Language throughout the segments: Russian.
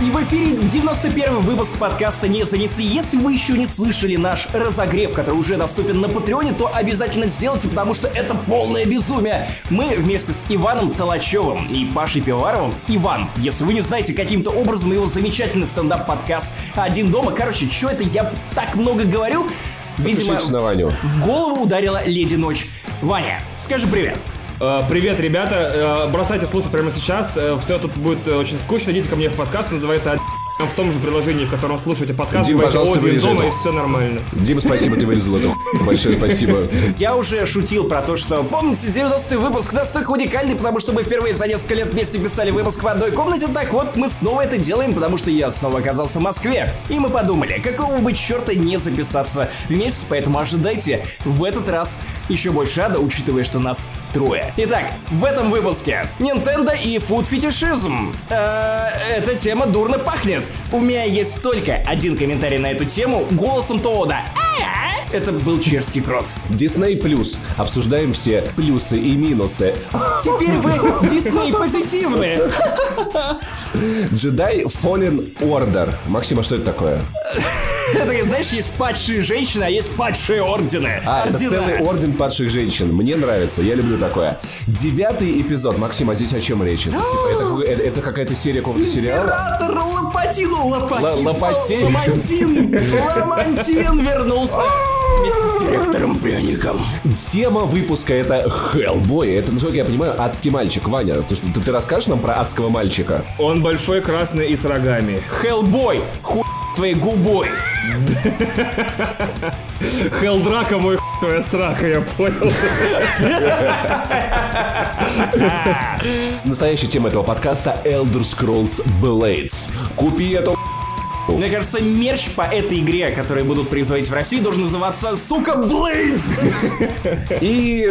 И в эфире 91 выпуск подкаста «Не занеси». Если вы еще не слышали наш разогрев, который уже доступен на Патреоне, то обязательно сделайте, потому что это полное безумие. Мы вместе с Иваном Толачевым и Пашей Пиваровым. Иван, если вы не знаете каким-то образом его замечательный стендап-подкаст «Один дома». Короче, что это я так много говорю? Видимо, в голову ударила Леди Ночь. Ваня, скажи привет. Э, Привет, ребята. Э, Бросайте слушать прямо сейчас. Все тут будет э, очень скучно. Идите ко мне в подкаст. Называется. В том же приложении, в котором слушаете подкаст. Дим, Вбивайте пожалуйста, «Один дома» это. и все нормально. Дима, спасибо, ты вырезал хуйню. Большое спасибо. Я уже шутил про то, что помните 90-й выпуск настолько уникальный, потому что мы впервые за несколько лет вместе писали выпуск в одной комнате. Так вот, мы снова это делаем, потому что я снова оказался в Москве. И мы подумали, какого бы черта не записаться вместе, поэтому ожидайте в этот раз еще больше ада, учитывая, что нас трое. Итак, в этом выпуске Nintendo и фуд-фетишизм. Э, Эта тема дурно пахнет. У меня есть только один комментарий на эту тему голосом Тоода. А-а-а. Это был чешский крот. Disney Plus. Обсуждаем все плюсы и минусы. Теперь вы Дисней позитивные. Jedi Fallen Order. Максим, а что это такое? Это, знаешь, есть падшие женщины, а есть падшие ордены. А, это Ордена. целый орден падших женщин. Мне нравится, я люблю такое. Девятый эпизод. Максим, а здесь о чем речь? Это, типа, это это- это какая-то серия какого-то сериала? Император Лопатин. Л- Лопатин. Ламантин. Ламантин вернулся. Вместе с директором пряником. Тема выпуска это Hellboy. Это, насколько я понимаю, адский мальчик. Ваня, ты, ты, ты расскажешь нам про адского мальчика? Он большой, красный и с рогами. Хеллбой. Хуй твоей губой. Хелдрака мой твоя срака, я понял. Настоящая тема этого подкаста Elder Scrolls Blades. Купи эту Мне кажется, мерч по этой игре, которые будут производить в России, должен называться «Сука, Блейд». И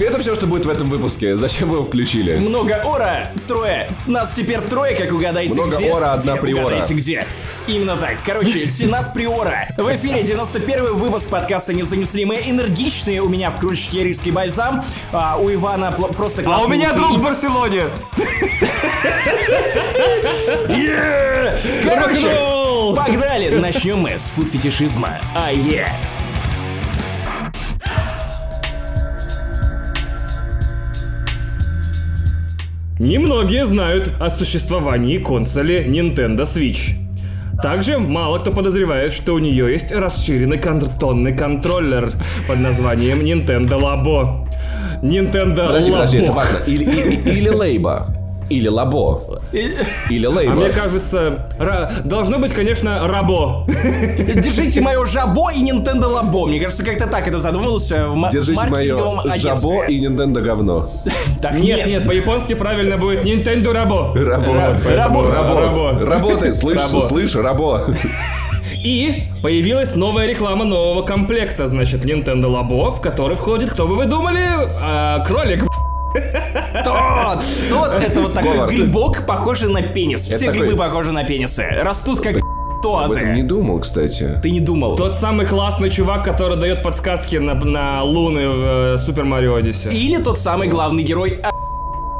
это все, что будет в этом выпуске. Зачем вы его включили? Много ора, трое. Нас теперь трое, как угадайте Много где. ора, одна Где, приора. Угадайте где. Именно так. Короче, Сенат Приора. В эфире 91 выпуск подкаста «Не занесли». Мы энергичные. У меня в кружечке риски бальзам. А у Ивана пл- просто А классные у меня друг в Барселоне. Yeah! Короче, Рок-н-ролл! погнали. Начнем мы с фуд-фетишизма. А е. Немногие знают о существовании консоли Nintendo Switch. Также мало кто подозревает, что у нее есть расширенный картонный контроллер под названием Nintendo Labo. Nintendo Подожди, подожди, это важно. Или, или, или Лейба. Или Лабо. Или Лейба. А мне кажется, ра- должно быть, конечно, Рабо. Держите мое жабо и Nintendo Labo. Мне кажется, как-то так это задумывался в ма- Держите мое жабо и Nintendo говно. Так, Нет, нет, по-японски правильно будет Nintendo Rabo. Рабо. Рабо. Рабо. Рабо. Работай, слышь, Рабо. слышь, рабо. И появилась новая реклама нового комплекта, значит, Nintendo Labo, в который входит, кто бы вы думали, А, кролик. Тот! Тот это вот такой Говард. грибок, похожий на пенис. Все грибы похожи на пенисы. Растут как Об этом не думал, кстати. Ты не думал. Тот самый классный чувак, который дает подсказки на, на луны в Супер Марио Одиссе. Или тот самый главный герой а-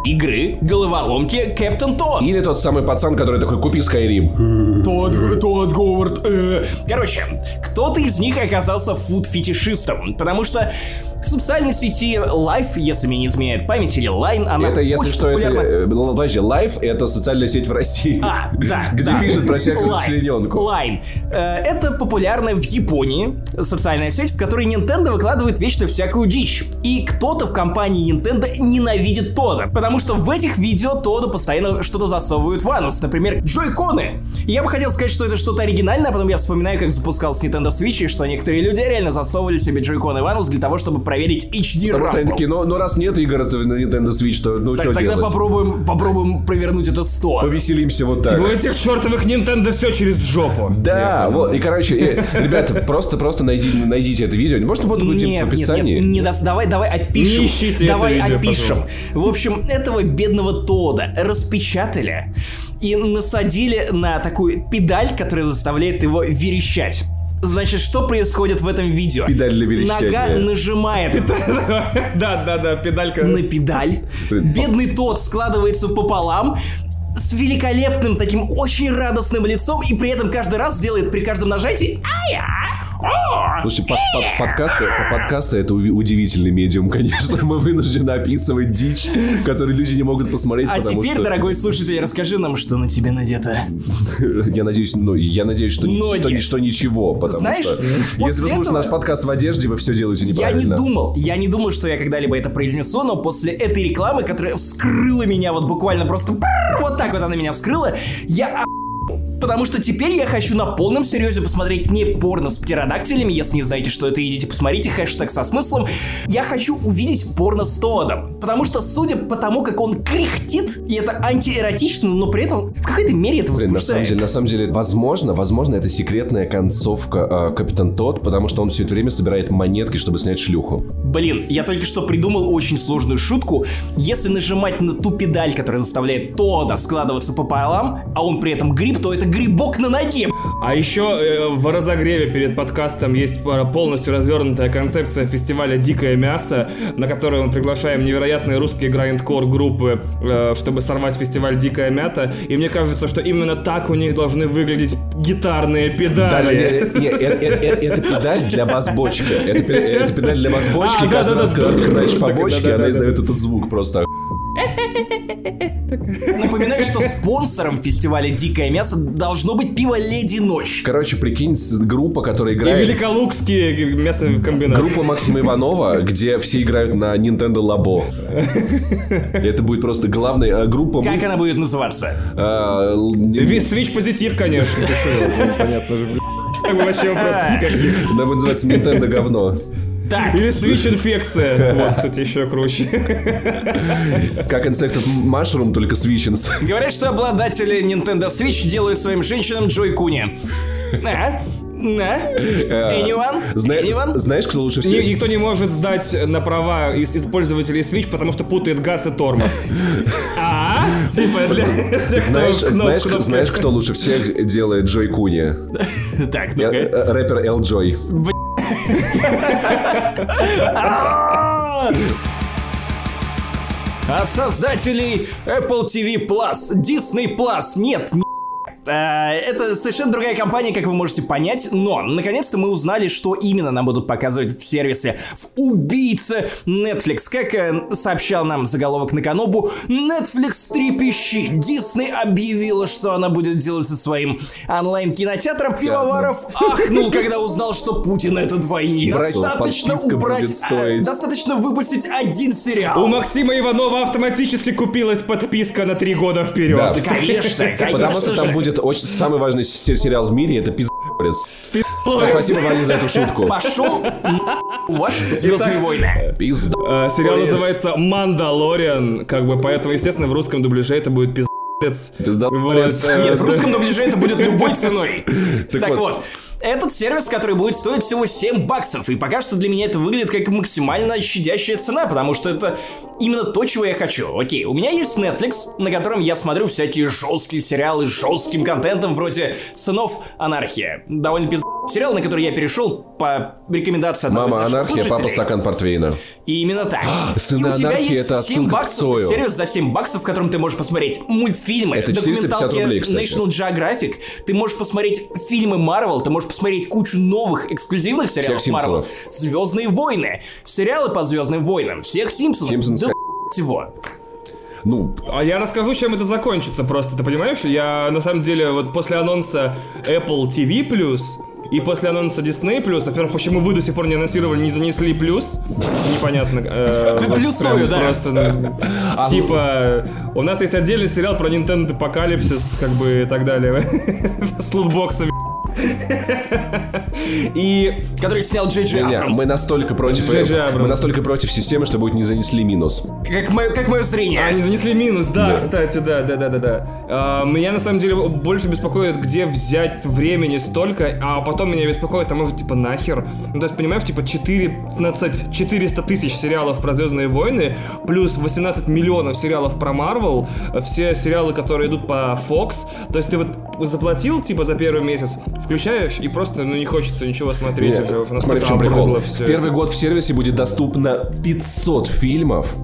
игры головоломки Кэптон Тот. Или тот самый пацан, который такой, купи Skyrim. Тот, тот, Говард. э. Короче, кто-то из них оказался фуд-фетишистом, потому что в социальной сети Life, если мне не изменяет память, или Line, она Это, если что, это... популярна. э, Подожди, Live — это социальная сеть в России. А, да, Где да. пишут про всякую Line, члененку. Line. Э, Это популярная в Японии социальная сеть, в которой Nintendo выкладывает вечно всякую дичь. И кто-то в компании Nintendo ненавидит Тода, потому что в этих видео Тода постоянно что-то засовывают в анус. Например, джойконы. Я бы хотел сказать, что это что-то оригинальное, а потом я вспоминаю, как запускался Nintendo Switch, и что некоторые люди реально засовывали себе джойконы в анус для того, чтобы проверить HD такие, ну, ну раз нет игр то на Nintendo Switch, то ну Так, что тогда делать? попробуем, попробуем провернуть это 100. Повеселимся вот так. У этих чертовых Nintendo все через жопу. Да, вот, и короче, э, ребята, просто, просто найди- найдите это видео. Можно будет будет в описании? Нет, нет, не даст, давай, давай опишем. Не ищите давай это видео, опишем. пожалуйста. В общем, этого бедного Тода распечатали и насадили на такую педаль, которая заставляет его верещать. Значит, что происходит в этом видео? Педаль для верещания. Нога нажимает Да, да, да, педалька. на педаль. Бедный тот складывается пополам. с великолепным таким очень радостным лицом и при этом каждый раз делает при каждом нажатии «Ая! Слушайте, под, под, подкасты, по- подкасты это удивительный медиум, конечно. Мы вынуждены описывать дичь, которую люди не могут посмотреть, А теперь, что... дорогой слушатель, расскажи нам, что на тебе надето. Я надеюсь, ну, я надеюсь, что, что, что ничего, потому Знаешь, что если вы слушаете наш подкаст в одежде, вы все делаете Я неправильно. не думал, я не думал, что я когда-либо это произнесу, но после этой рекламы, которая вскрыла меня вот буквально просто вот так вот она меня вскрыла, я. Потому что теперь я хочу на полном серьезе посмотреть не порно с птеродактилями, если не знаете, что это, идите посмотрите, хэштег со смыслом. Я хочу увидеть порно с Тодом. Потому что, судя по тому, как он кряхтит, и это антиэротично, но при этом в какой-то мере это Блин, на самом деле, на самом деле, возможно, возможно, это секретная концовка э, Капитан Тот, потому что он все это время собирает монетки, чтобы снять шлюху. Блин, я только что придумал очень сложную шутку. Если нажимать на ту педаль, которая заставляет Тода складываться пополам, а он при этом гриб, то это грибок на ноге. А еще э, в разогреве перед подкастом есть э, полностью развернутая концепция фестиваля «Дикое мясо», на который мы приглашаем невероятные русские грайндкор группы, э, чтобы сорвать фестиваль «Дикая мята». И мне кажется, что именно так у них должны выглядеть гитарные Да, педали. не, не, э- э- э- это педаль для бас-бочки. Это, это педаль для бас-бочки. А, и каждый да-да-да. раз, когда ты да-да-да-да. она издает этот звук просто. Напоминаю, что спонсором фестиваля «Дикое мясо» должно быть пиво «Леди Ночь». Короче, прикинь, группа, которая И играет... великолукские мясокомбинаты. Группа Максима Иванова, где все играют на Nintendo Labo. И Это будет просто главная э, группа... Как она будет называться? Весь свич позитив, конечно. Понятно же, бы вообще вопросов никаких. Она будет называться Nintendo говно. Так, Или свич инфекция. Вот, кстати, еще круче. Как Insected Mushroom, только Switchins. говорят, что обладатели Nintendo Switch делают своим женщинам Джой Куни. А? А? Anyone? Зна- Anyone? Знаешь, кто лучше Ни- всех? Никто не может сдать на права из из пользователей Switch, потому что путает газ и тормоз. А? Типа для тех, кто Знаешь, знаешь, кто- кнопки- знаешь, кто лучше всех делает Джой Куни? Так, э, Рэпер Эл Джой. От создателей Apple TV Plus, Disney Plus, нет, не А, Это совершенно другая компания, как вы можете понять, но наконец-то мы узнали, что именно нам будут показывать в сервисе в убийце Netflix. Как э, сообщал нам заголовок на Канобу, Netflix трепещи. Disney объявила, что она будет делать со своим онлайн-кинотеатром. Пивоваров ахнул, когда узнал, что Путин это двойник. Достаточно убрать, будет э, достаточно выпустить один сериал. У Максима Иванова автоматически купилась подписка на три года вперед. Да. Конечно, конечно Потому что там же. Будет очень самый важный се- сериал в мире, это пиздец. Спасибо, Ваня, за эту шутку. Пошел ваши Звездные войны. Пизда. Э, Сериал называется «Мандалориан», как бы, поэтому, естественно, в русском дубляже это будет пиздец. Пизда. Вот, э, Нет, в русском дубляже это будет любой ценой. Так Так вот. вот, этот сервис, который будет стоить всего 7 баксов, и пока что для меня это выглядит как максимально щадящая цена, потому что это именно то, чего я хочу. Окей, у меня есть Netflix, на котором я смотрю всякие жесткие сериалы с жестким контентом, вроде «Сынов Анархия». Довольно пиз... сериал, на который я перешел по рекомендации одного Мама из наших анархия, папа стакан портвейна. И именно так. Сыны и у тебя анархии есть это 7 отсылка к баксов, Цою. сервис за 7 баксов, в котором ты можешь посмотреть мультфильмы, Это 450 документалки рублей, кстати. National Geographic, ты можешь посмотреть фильмы Marvel, ты можешь посмотреть кучу новых эксклюзивных сериалов Всех Marvel, Симпсонов. Звездные войны, сериалы по Звездным войнам, всех Симпсонов, Симпсонс, да всего. Ну, А я расскажу, чем это закончится просто, ты понимаешь? Я, на самом деле, вот после анонса Apple TV+, и после анонса Disney+, во-первых, почему вы до сих пор не анонсировали, не занесли плюс, непонятно. э, Плюсую, да. Просто, ну, типа, у нас есть отдельный сериал про Nintendo Apocalypse, как бы, и так далее. С лутбоксами. И Который снял Джей Джей не, Абрамс. мы настолько против, Джей Джей Абрамс. мы настолько против системы, что будет не занесли минус. Как мое, как мое зрение. А, они занесли минус, да, кстати, да, да, да, да, да. А, меня на самом деле больше беспокоит, где взять времени столько, а потом меня беспокоит, а может, типа, нахер. Ну, то есть, понимаешь, типа, 14, 400 тысяч сериалов про Звездные войны, плюс 18 миллионов сериалов про Марвел, все сериалы, которые идут по Fox. То есть, ты вот заплатил, типа, за первый месяц, включаешь и просто, ну, не хочется ничего смотреть Нет, уже, уже смотри, чем прикол. обрыдло все. первый год в сервисе будет доступно 500 фильмов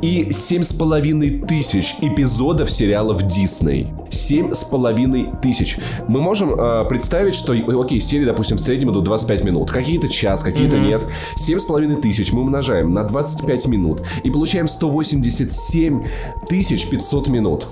и 7,5 тысяч эпизодов сериалов Дисней. 7,5 тысяч. Мы можем э, представить, что, окей, серии, допустим, в среднем идут 25 минут. Какие-то час, какие-то нет. 7,5 тысяч мы умножаем на 25 минут и получаем 187 тысяч 500 минут.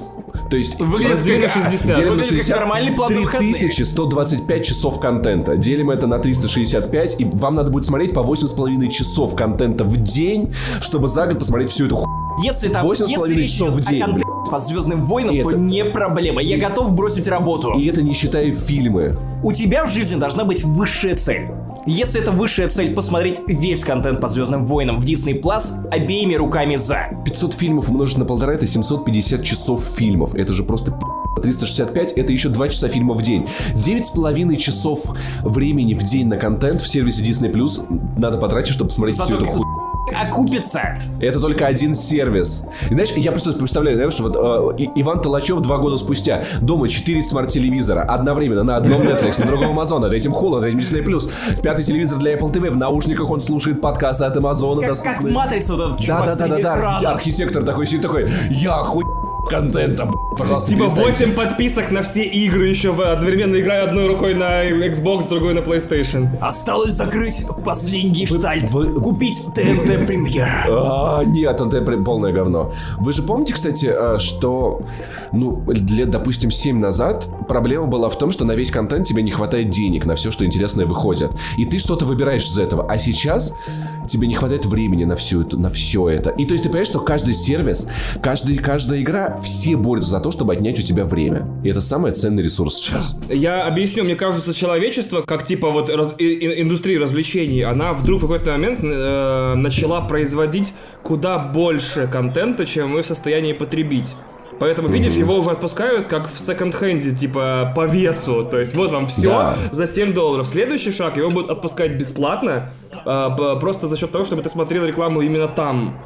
То есть Выглядит как, 60. делим на Выглядит 60, нормальный план на выходные. 3125 часов контента. Делим это на 365, и вам надо будет смотреть по 8,5 часов контента в день, чтобы за год посмотреть всю эту ху... Если там, Восемь с если половиной речь часов в день, о контенте по Звездным войнам, И то это- не проблема. Я готов бросить работу. И это не считая фильмы. У тебя в жизни должна быть высшая цель. Если это высшая цель посмотреть весь контент по Звездным войнам в Disney Plus, обеими руками за. 500 фильмов умножить на полтора это 750 часов фильмов. Это же просто пи***. 365 это еще 2 часа фильма в день. 9,5 часов времени в день на контент в сервисе Disney Plus надо потратить, чтобы посмотреть всю Зато эту хуйню. Окупится. Это только один сервис. И знаешь, я просто представляю, знаешь, что вот э, Иван Толачев два года спустя. Дома 4 смарт-телевизора. Одновременно на одном Netflix, на другом Amazon, на третьем Hulu, на третьем Disney+. Пятый телевизор для Apple TV. В наушниках он слушает подкасты от Amazon. Как, как в Матрице вот этот чувак среди да экранов. Архитектор такой сидит такой, я хуй контента, пожалуйста, Типа перестаньте». 8 подписок на все игры еще в- одновременно играю одной рукой на Xbox, другой на PlayStation. Осталось закрыть последний штальт. вы- Купить ТНТ Премьер. А, нет, при- полное говно. Вы же помните, кстати, э, что, ну, лет, допустим, 7 назад проблема была в том, что на весь контент тебе не хватает денег на все, что интересное выходит. И ты что-то выбираешь из этого. А сейчас тебе не хватает времени на всю эту, на все это. И то есть ты понимаешь, что каждый сервис, каждый, каждая игра, все борются за то, чтобы отнять у тебя время. И это самый ценный ресурс сейчас. Я объясню, мне кажется, человечество, как типа вот раз- и- и- индустрия развлечений, она вдруг в какой-то момент э, начала производить куда больше контента, чем мы в состоянии потребить. Поэтому, видишь, его уже отпускают как в секонд-хенде, типа по весу. То есть вот вам все Да. за 7 долларов. Следующий шаг, его будут отпускать бесплатно, п- просто за счет того, чтобы ты смотрел рекламу именно там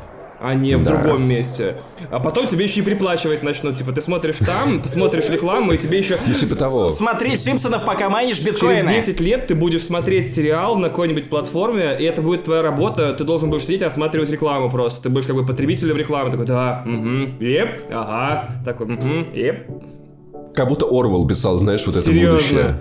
а не в Да. другом месте. А потом тебе еще и приплачивать начнут. Типа, ты смотришь там, смотришь рекламу, и тебе еще Ну, типа того. Смотри, Симпсонов пока майнишь Через биткоины. 10 лет ты будешь смотреть сериал на какой-нибудь платформе, и это будет твоя работа, ты должен будешь сидеть и отсматривать рекламу просто. Ты будешь как бы потребителем рекламы, такой, да, угу, еп, ага, такой, угу, еп. Как будто Орвел писал, знаешь, вот это Серьезно? будущее.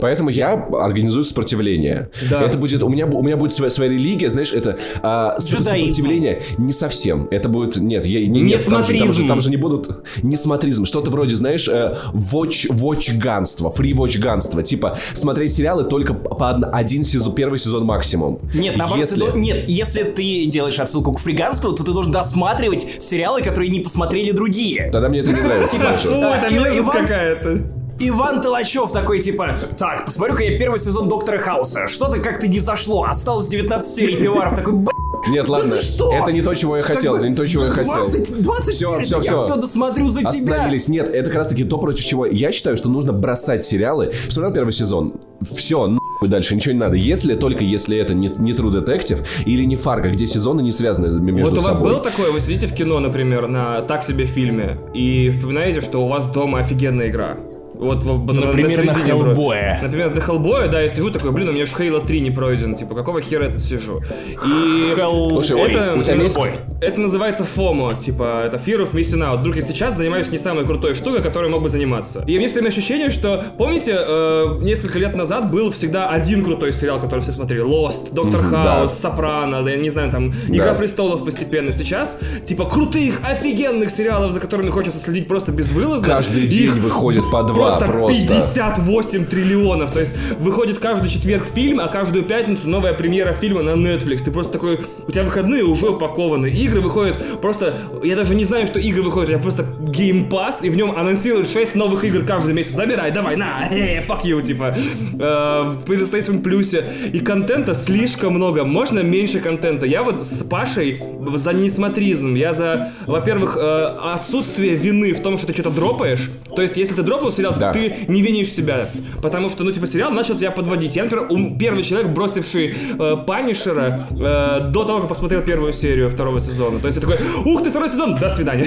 Поэтому я организую сопротивление. Да. Это будет, у меня, у меня будет своя, своя религия, знаешь, это а, сопротивление не совсем. Это будет, нет, я, не, Не нет, там, же, там, же, там же не будут, не смотризм, что-то вроде, знаешь, э, watch, watch-ганство, free-watch-ганство, типа смотреть сериалы только по од- один сезон, первый сезон максимум. Нет, наоборот, ты Если- до- нет, если ты делаешь отсылку к фриганству, то ты должен досматривать сериалы, которые не посмотрели другие. Тогда мне это не нравится. Фу. Да, это мерзость какая-то. Иван Толачев такой, типа, так, посмотрю-ка я первый сезон Доктора Хауса. Что-то как-то не зашло. Осталось 19 серий пиваров. Такой, «Б***ь, Нет, ладно, ты что? это не то, чего я как хотел, бы это не то, чего я хотел. 20, 20 Всё, серий, всё, да всё. я все досмотрю за тебя. Остановились. Нет, это как раз таки то, против чего я считаю, что нужно бросать сериалы. Смотрел первый сезон. Все, дальше, ничего не надо. Если, только если это не, не True Detective или не Фарго, где сезоны не связаны между Вот у вас собой. было такое, вы сидите в кино, например, на так себе фильме, и вспоминаете, что у вас дома офигенная игра. Вот, в- вот Например, на вроде. Hellboy. Например, на Хеллбоя, да, я сижу такой, блин, у меня же Хейла 3 не пройден, типа, какого хера я тут сижу? И Hell- Слушай, ой, это, у тебя есть- ой, это называется FOMO, типа, это Fear of Missing Out. Вдруг я сейчас занимаюсь не самой крутой штукой, которой мог бы заниматься. И у меня все время ощущение, что, помните, э, несколько лет назад был всегда один крутой сериал, который все смотрели. Lost, Доктор Хаус. Сопрано, да, я не знаю, там, Игра Да. престолов постепенно. Сейчас, типа, крутых, офигенных сериалов, за которыми хочется следить просто безвылазно. Каждый день выходит по два просто, просто. 58 триллионов. То есть выходит каждый четверг фильм, а каждую пятницу новая премьера фильма на Netflix. Ты просто такой, у тебя выходные уже упакованы. Игры выходят просто, я даже не знаю, что игры выходят, я просто Game Pass, и в нем анонсируют 6 новых игр каждый месяц. Забирай, давай, на, э, fuck you, типа. Э, в PlayStation Plus. И контента слишком много. Можно меньше контента. Я вот с Пашей за несмотризм. Я за, во-первых, э, отсутствие вины в том, что ты что-то дропаешь. То есть, если ты дропнул сериал, Да. ты не винишь себя. Потому что, ну, типа, сериал начал тебя подводить. Я, например, ум- первый человек, бросивший э, Панишера э, до того, как посмотрел первую серию второго сезона. То есть я такой, ух ты, второй сезон, до свидания.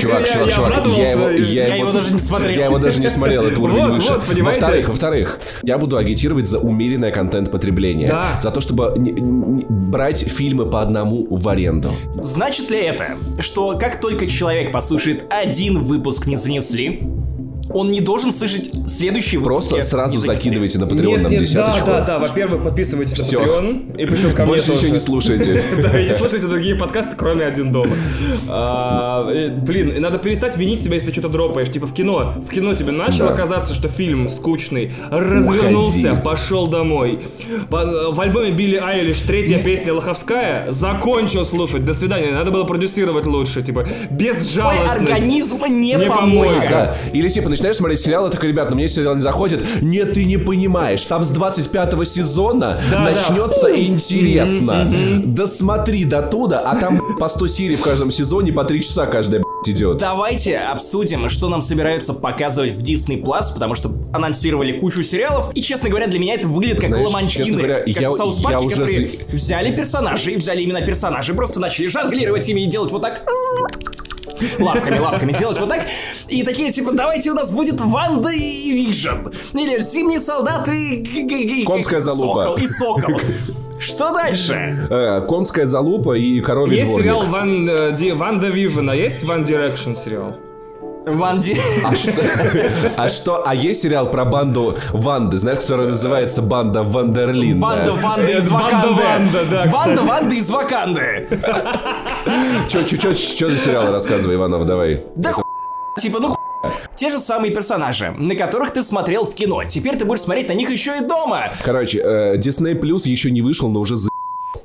Чувак, я, чувак, я чувак, я его, и- Я его даже не смотрел. Я его даже не смотрел, это уровень Вот, выше. вот, понимаете? Во-вторых, во-вторых, я буду агитировать за умеренное контент-потребление. Да. За то, чтобы не- не- брать фильмы по одному в аренду. Значит ли это, что как только человек послушает один выпуск не занесли, он не должен слышать следующий выпуск? Просто сразу закидывайте на Patreon Нет, нам нет, да, десяточку. да, да. Во-первых, подписывайтесь Всё. на Patreon. И причем ко мне Больше тоже. ничего не слушайте. Да, и не слушайте другие подкасты, кроме «Один дома». А, э, Блин, надо перестать винить себя, если ты что-то дропаешь. Типа в кино. В кино тебе начало Да. казаться, что фильм скучный. Развернулся, Уходи. пошел домой. По- В альбоме Билли Айлиш третья песня Лоховская. Закончил слушать. До свидания. Надо было продюсировать лучше. Типа, Твой безжалостность. организм не, Не помойка. Или типа начинаешь смотреть сериал, и такой, ребят, ну мне сериал не заходит. Нет, ты не понимаешь. Там с 25 сезона Да, начнется интересно. Досмотри до туда, а там по 100 серий в каждом сезоне, по 3 часа каждая идет. Давайте обсудим, что нам собираются показывать в Disney Plus, потому что анонсировали кучу сериалов, и, честно говоря, для меня это выглядит как Знаешь, ламантины, честно говоря, как я- в South я Парке, уже которые взяли персонажей, взяли именно персонажей, просто начали жонглировать ими и делать вот так... Лапками, лапками делать вот так. И такие, типа, давайте у нас будет Ванда и Вижн. Или Зимние солдаты... г- Конская залупа. Сокол и Сокол. Что дальше? Э, конская залупа и коровий Есть дворник. сериал Ван, э, Ди- WandaVision, а есть One Direction сериал? Ванди... А что? А что? А есть сериал про банду Ванды, знаешь, которая называется Банда Вандерлин. Банда Ванды из Банда Ваканды. Ванда, да, кстати. Банда Ванды из Ваканды. Че, че, че, че за сериал рассказывай, Иванов, давай. Да ху... Типа, ну ху... Те же самые персонажи, на которых ты смотрел в кино. Теперь ты будешь смотреть на них еще и дома. Короче, э, Disney Plus еще не вышел, но уже за...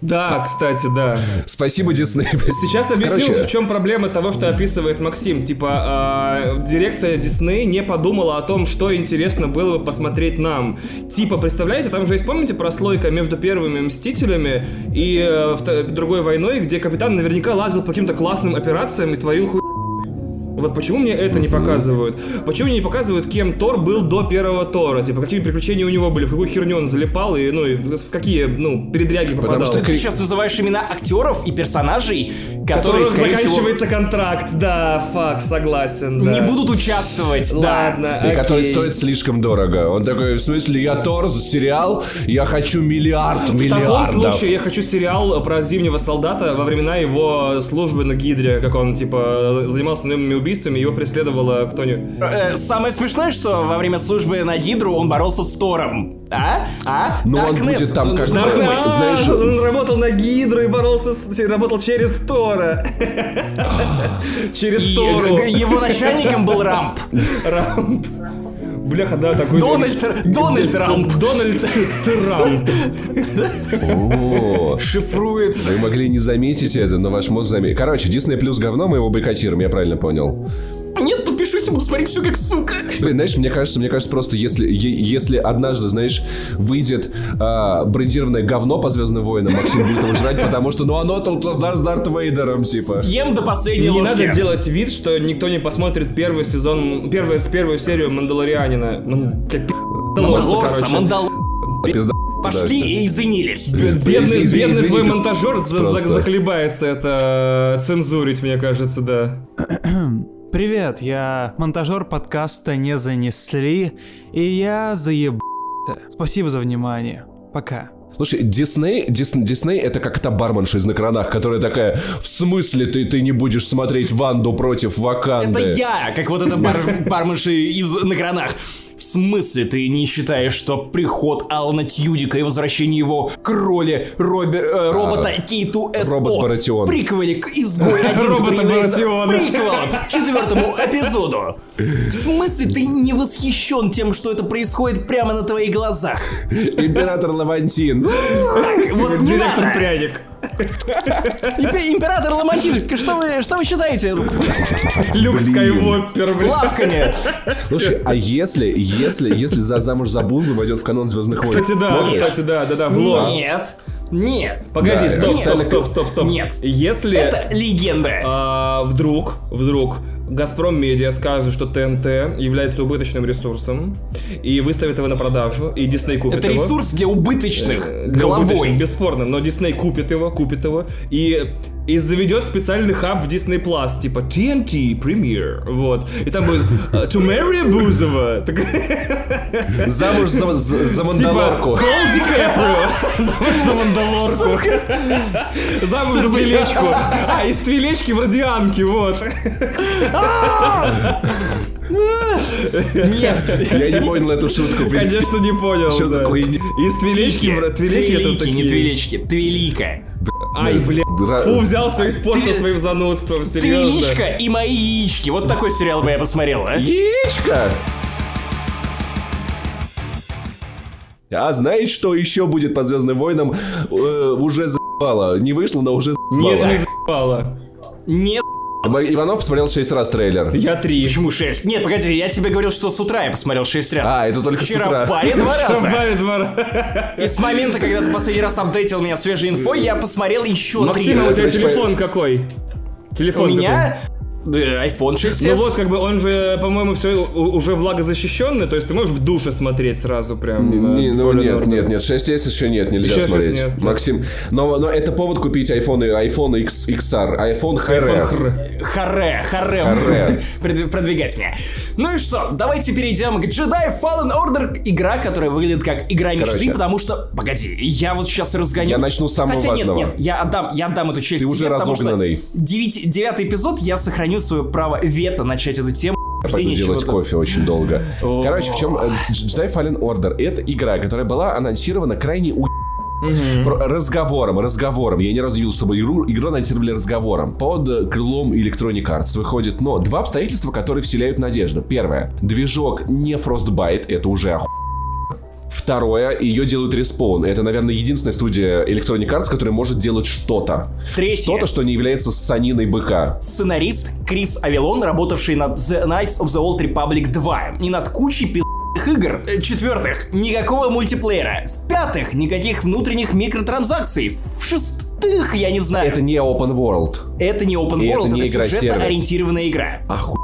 Да, кстати, да. Спасибо, Disney. Сейчас объясню, Короче, в чем проблема того, что описывает Максим. Типа, э, дирекция Дисней не подумала о том, что интересно было бы посмотреть нам. Типа, представляете, там же есть, помните, прослойка между первыми Мстителями и э, другой войной, где капитан наверняка лазил по каким-то классным операциям и творил хуй... Вот почему мне это не показывают? Почему мне не показывают, кем Тор был до первого Тора? Типа, какие приключения у него были, в какую херню он залипал и, ну, и в какие, ну, передряги попадал. что Ты сейчас называешь имена актеров и персонажей, которые, скорее заканчивается контракт. Да, факт, согласен. всего, да. не будут участвовать. да. Ладно, И который окей. стоит слишком дорого. Он такой, в смысле, я Тор, сериал, я хочу миллиард В таком случае я хочу сериал про зимнего солдата во времена его службы на Гидре, как он, типа, занимался наемными убийствами, его преследовала кто-нибудь. Э, Самое смешное, что во время службы на Гидру он боролся с Тором. А? А? Ну, он будет там каждый нужно раз, думать. А, знаешь, он работал на Гидру и боролся с... работал через Тора. Через Тору. его начальником был Рамп. Рамп. Бляха, да, такой... Дональд, Дональд Рамп. Дональд Трамп. О, Шифруется. Вы могли не заметить это, но ваш мозг заметил. Короче, Disney плюс говно, мы его бойкотируем, я правильно понял. Нет, подпишусь и буду смотреть все как сука. Блин, знаешь, мне кажется, мне кажется, просто если, если однажды, знаешь, выйдет а, брендированное говно по Звездным войнам, Максим будет его жрать, потому что, ну, оно тут с Дар- с Дарт Вейдером, типа. Съем до последней Не ложки. надо делать вид, что никто не посмотрит первый сезон, первую, первую серию Мандалорианина. Ман- как пи***, Мандалорца, Мандалорца, короче. Мандал... Пизда. Пошли и извинились. Бедный, Извини, бедный извини, твой пи***, монтажер за- за- захлебается это э, цензурить, мне кажется, да. Привет, я монтажер подкаста «Не занесли», и я заебался. Спасибо за внимание. Пока. Слушай, Дисней, Дис- Дисней это как та барменша из на кранах, которая такая, в смысле ты, ты не будешь смотреть Ванду против Ваканды? Это я, как вот эта бар барменша из на кранах. В смысле ты не считаешь, что приход Алана Тьюдика и возвращение его к роли Робер- э, робота Кейту СО робот Баратион. приквеле к изгой Робота Баратиона. приквелом к четвертому эпизоду? В смысле ты не восхищен тем, что это происходит прямо на твоих глазах? Император Лавантин. Директор пряник. Импе- Император Ламатин, что вы, что вы считаете? Люк Скайуокер, блин. Лапками. Слушай, а если, если, если за замуж за Бузу войдет в канон Звездных войн? Кстати, да, кстати, да, да, да, в. Нет. Нет. Погоди, Да, стоп, стоп, стоп, стоп, стоп. Нет. Если Это легенда. а, вдруг, вдруг Газпром Медиа скажет, что ТНТ является убыточным ресурсом и выставит его на продажу, и Дисней купит Это его. ресурс для убыточных. Э, Для головой. убыточных, бесспорно, но Дисней купит его, купит его и и заведет специальный хаб в Disney Plus, типа TNT Premier, вот. И там будет э, To Marry Бузова. Так, Замуж за, за, за Типа Мандалорку. Кол Ди Кэприо. Замуж за Мандалорку. Замуж за Твилечку. А, из Твилечки в Радианке, вот. Нет. Я не понял эту шутку. Конечно, не понял. Что за хуйня? Из Твилечки в Твилики это Твилики, не такие. твилечки, твилика. Ай, бля. Дра- Фу, взял все испортил своим занудством, серьезно. Твиличка и мои яички. Вот такой сериал бы я посмотрел, а? Яичко! А знаете, что еще будет по Звездным войнам? Э, уже заебало. Не вышло, но уже Нет, заебало. не заебало. Нет. Иванов посмотрел 6 раз трейлер. Я три. Почему 6? Нет, погоди, я тебе говорил, что с утра я посмотрел 6 раз. А, это только с Вчера утра. в баре два раза. Шампань два раза. И с момента, когда ты последний раз апдейтил меня свежей инфой, я посмотрел еще Максим, а у тебя телефон какой? У Телефон меня да, iPhone 6s. Ну вот, как бы он же, по-моему, все уже влагозащищенный, то есть ты можешь в душе смотреть сразу прям. Не, э, ну нет, нет, нет, 6s еще нет, нельзя смотреть. 6s, да. Максим, но, но это повод купить iPhone, iPhone X, XR, iPhone. Харе, харе, Харе. Продвигать меня. Ну и что, давайте перейдем к Jedi Fallen Order, игра, которая выглядит как игра мечты, Короче. потому что, погоди, я вот сейчас разгоню. Я начну с самого Хотя важного. нет, нет, я отдам, я отдам эту честь Ты уже разогнанный. девять- девятый эпизод, я сохраню свое право вето начать эту тему. Я пойду делать кофе очень долго. Короче, в чем э, Jedi Fallen Order? Это игра, которая была анонсирована крайне у... Про- разговором, разговором. Я ни разу не видел, чтобы игру, игру анонсировали разговором. Под крылом Electronic Arts выходит, но два обстоятельства, которые вселяют надежду. Первое. Движок не Frostbite, это уже оху... Второе, ее делают Respawn. Это, наверное, единственная студия Electronic Arts, которая может делать что-то. Третье. Что-то, что не является саниной быка. Сценарист Крис Авилон, работавший над The Knights of the Old Republic 2 и над кучей пи***ых игр. Э, Четвертых, никакого мультиплеера. В пятых, никаких внутренних микротранзакций. В шестых, я не знаю. Это не open world. Это не open И это world, не это игра-сервис. сюжетно-ориентированная игра. Оху...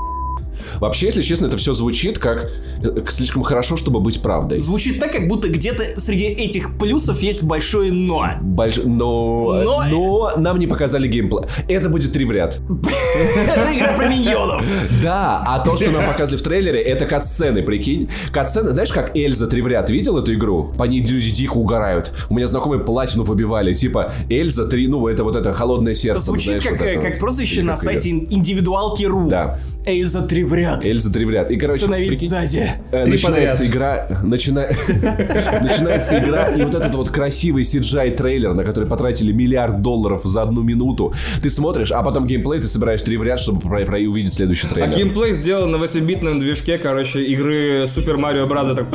Вообще, если честно, это все звучит как э, слишком хорошо, чтобы быть правдой. Звучит так, как будто где-то среди этих плюсов есть большое «но». Больш... Но... Но- но нам не показали геймплей. Это будет три в ряд. Это игра про миньонов. Да, а то, что нам показывали в трейлере, это катсцены, прикинь. Катсцены, знаешь, как Эльза три в ряд видел эту игру? По ней люди дико угорают. У меня знакомые платину выбивали. Типа, Эльза 3, ну, это вот это холодное сердце. Звучит как, э, как прозвище на сайте индивидуалки.ру. Да. Эльза три в ряд. Эльза три в ряд. И, короче, Становись прикинь, сзади. Э, начинается игра, начина- начинается игра, и вот этот вот красивый CGI трейлер, на который потратили миллиард долларов за одну минуту. Ты смотришь, а потом геймплей ты собираешь три в ряд, чтобы про, про- увидеть следующий А трейлер. геймплей сделан на 8-битном движке, короче, игры Super Mario Bros. Так...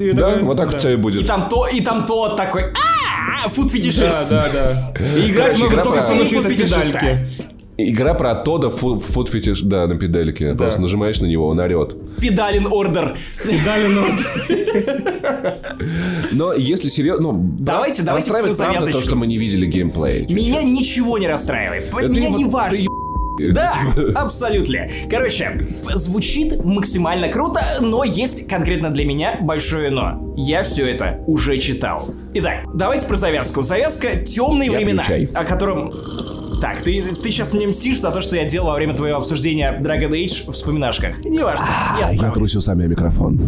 И Да, такой- вот так да. у тебя и И будет. там то, и там то такой. А, фуд Да, фетишист. да, да. И играть можно только с помощью этой педальки. Игра про Тода фут фетиш, да, на педальке. Просто нажимаешь на него, он орет. Педалин ордер. Дали ну, Но если серьезно, ну, Давайте, давайте расстраивает правда то, что мы не видели геймплей. Меня ничего не расстраивает. Да Меня не важно. Ты Да, Типа, абсолютно. Короче, звучит максимально круто, но есть конкретно для меня большое но. Я все это уже читал. Итак, давайте про завязку. Завязка темные Я времена, пью о котором. Так, ты, ты сейчас мне мстишь за то, что я делал во время твоего обсуждения Dragon Age в вспоминашках. Неважно. я Я справлюсь. трусил сами микрофон.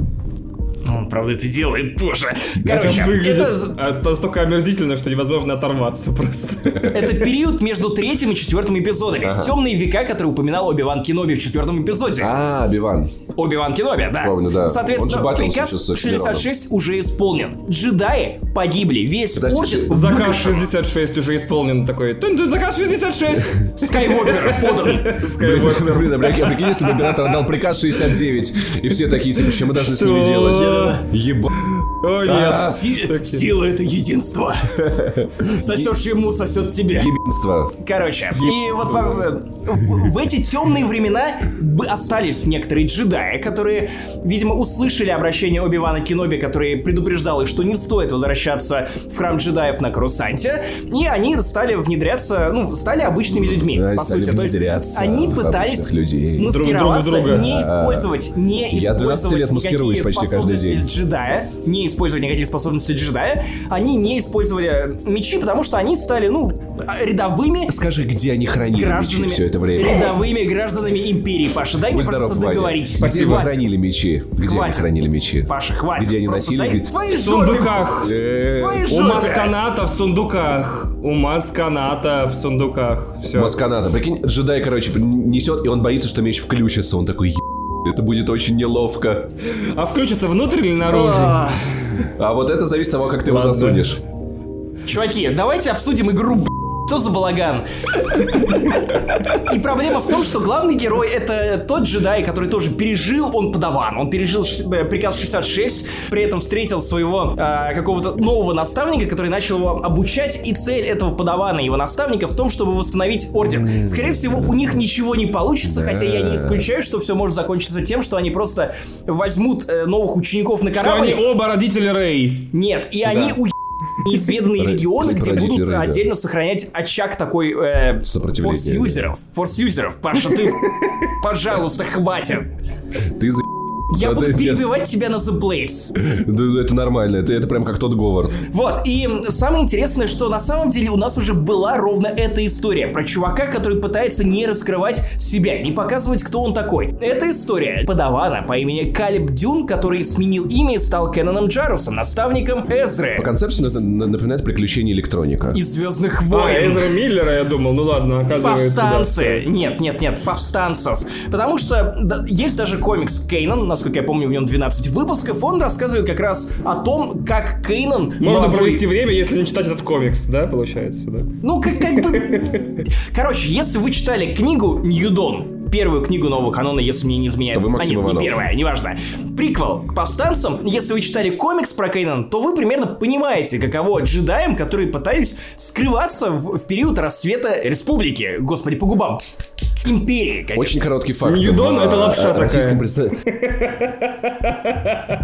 Он, правда, это делает, боже. Это Короче, выглядит это- а, настолько омерзительно, что невозможно оторваться просто. Это период между третьим и четвертым эпизодами. Темные века, которые упоминал Оби-Ван Кеноби в четвертом эпизоде. А, Биван. Оби-Ван Кеноби, да. Помню, да. Он Соответственно, приказ сейчас с Оксимироном. 66 уже исполнен. Джедаи погибли. Весь Подождите, орден Заказ выкашен. 66 уже исполнен такой. Заказ 66! Скайуокер подан. Скайуокер. Блин, а прикинь, если бы император отдал приказ 69, и все такие, типа, что мы должны с ними делать? Еба... О, нет. Си- Сила это единство. Сосешь ему, сосет тебе. Ебенство. Короче, и вот во- в, в эти темные времена б- остались некоторые джедаи, которые, видимо, услышали обращение Оби-Вана Кеноби, который предупреждал их, что не стоит возвращаться в храм джедаев на Карусанте, и они стали внедряться, ну, стали обычными людьми, Да, и по стали сути. То есть внедряться они в пытались обычных людей. маскироваться, Друг друга друга. не использовать, не Я 12 использовать лет маскируюсь почти каждый способности день. джедая, не использовать никакие способности джедая, они не использовали мечи, потому что они стали, ну, рядовыми Скажи, где они хранили гражданами, мечи все это время? рядовыми гражданами империи, Паша. Дай мне Будь здоров, просто Ваня. договорить. Где вы Хватит. хранили мечи? Где Хватит. хранили мечи? Паша, хватит. Где они Просто носили? дай- В твоей сундуках. Э, В твоей У масканата в сундуках. У масканата в сундуках. Все. Масканата. Прикинь, джедай, короче, несет, и он боится, что меч включится. Он такой, «Е- это будет очень неловко. А включится внутрь или наружу? А, вот это зависит от того, как ты его засунешь. Чуваки, давайте обсудим игру. Что за балаган? И проблема в том, что главный герой это тот джедай, который тоже пережил, он подаван, он пережил э, приказ 66, при этом встретил своего э, какого-то нового наставника, который начал его обучать, и цель этого подавана, его наставника, в том, чтобы восстановить орден. Скорее всего, у них ничего не получится, хотя я не исключаю, что все может закончиться тем, что они просто возьмут э, новых учеников на Что корабль. они оба родители Рэй. Нет, и они у неизведанные регионы, где будут отдельно сохранять очаг такой э, форс-юзеров. Форс-юзеров. Паша, ты, пожалуйста, хватит. Ты за... Я Да буду перебивать тебя на The Blades. Да, это нормально, это, это прям как тот Говард. Вот, и самое интересное, что на самом деле у нас уже была ровно эта история про чувака, который пытается не раскрывать себя, не показывать, кто он такой. Эта история подавана по имени Калиб Дюн, который сменил имя и стал Кэноном Джарусом, наставником Эзры По концепции это на- напоминает приключения электроника. из Звездных А, войн. Эзра Миллера, я думал. Ну ладно, оказывается. да. Повстанцы! Нет, нет, нет, повстанцев. Потому что да, есть даже комикс Кейнан, насколько я помню, в нем 12 выпусков. Он рассказывает как раз о том, как Кейнан... Можно молодой- провести время, если не читать этот комикс, да, получается, да? Ну, как, как бы... Короче, если вы читали книгу Ньюдон, первую книгу нового канона, если мне не изменяет. То вы Максим а, нет, Иванов. не первая, неважно. Приквел к повстанцам. Если вы читали комикс про Кейнан, то вы примерно понимаете, каково джедаям, которые пытались скрываться в, в период рассвета республики. Господи, по губам. Империи, конечно. Очень короткий факт. Ньюдон В, это лапша э, российском такая. представ-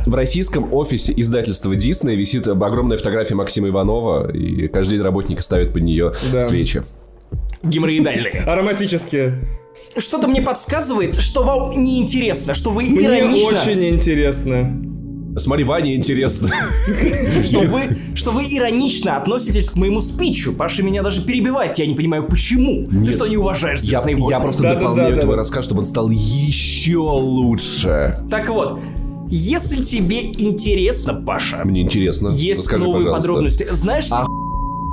В российском офисе издательства Дисней висит огромная фотография Максима Иванова, и каждый день работники ставят под нее Да. свечи. Геморроидальные. Ароматические. Что-то мне подсказывает, что вам неинтересно, что вы Мне иронично... очень интересно. Смотри, Ване интересно. Что вы, что вы иронично относитесь к моему спичу. Паша меня даже перебивает, я не понимаю, почему. Ты что, не уважаешь Я, «Звездные я войны»? просто дополняю твой рассказ, чтобы он стал еще лучше. Так вот, если тебе интересно, Паша, Мне интересно. есть Расскажи, новые пожалуйста. подробности. Знаешь, А-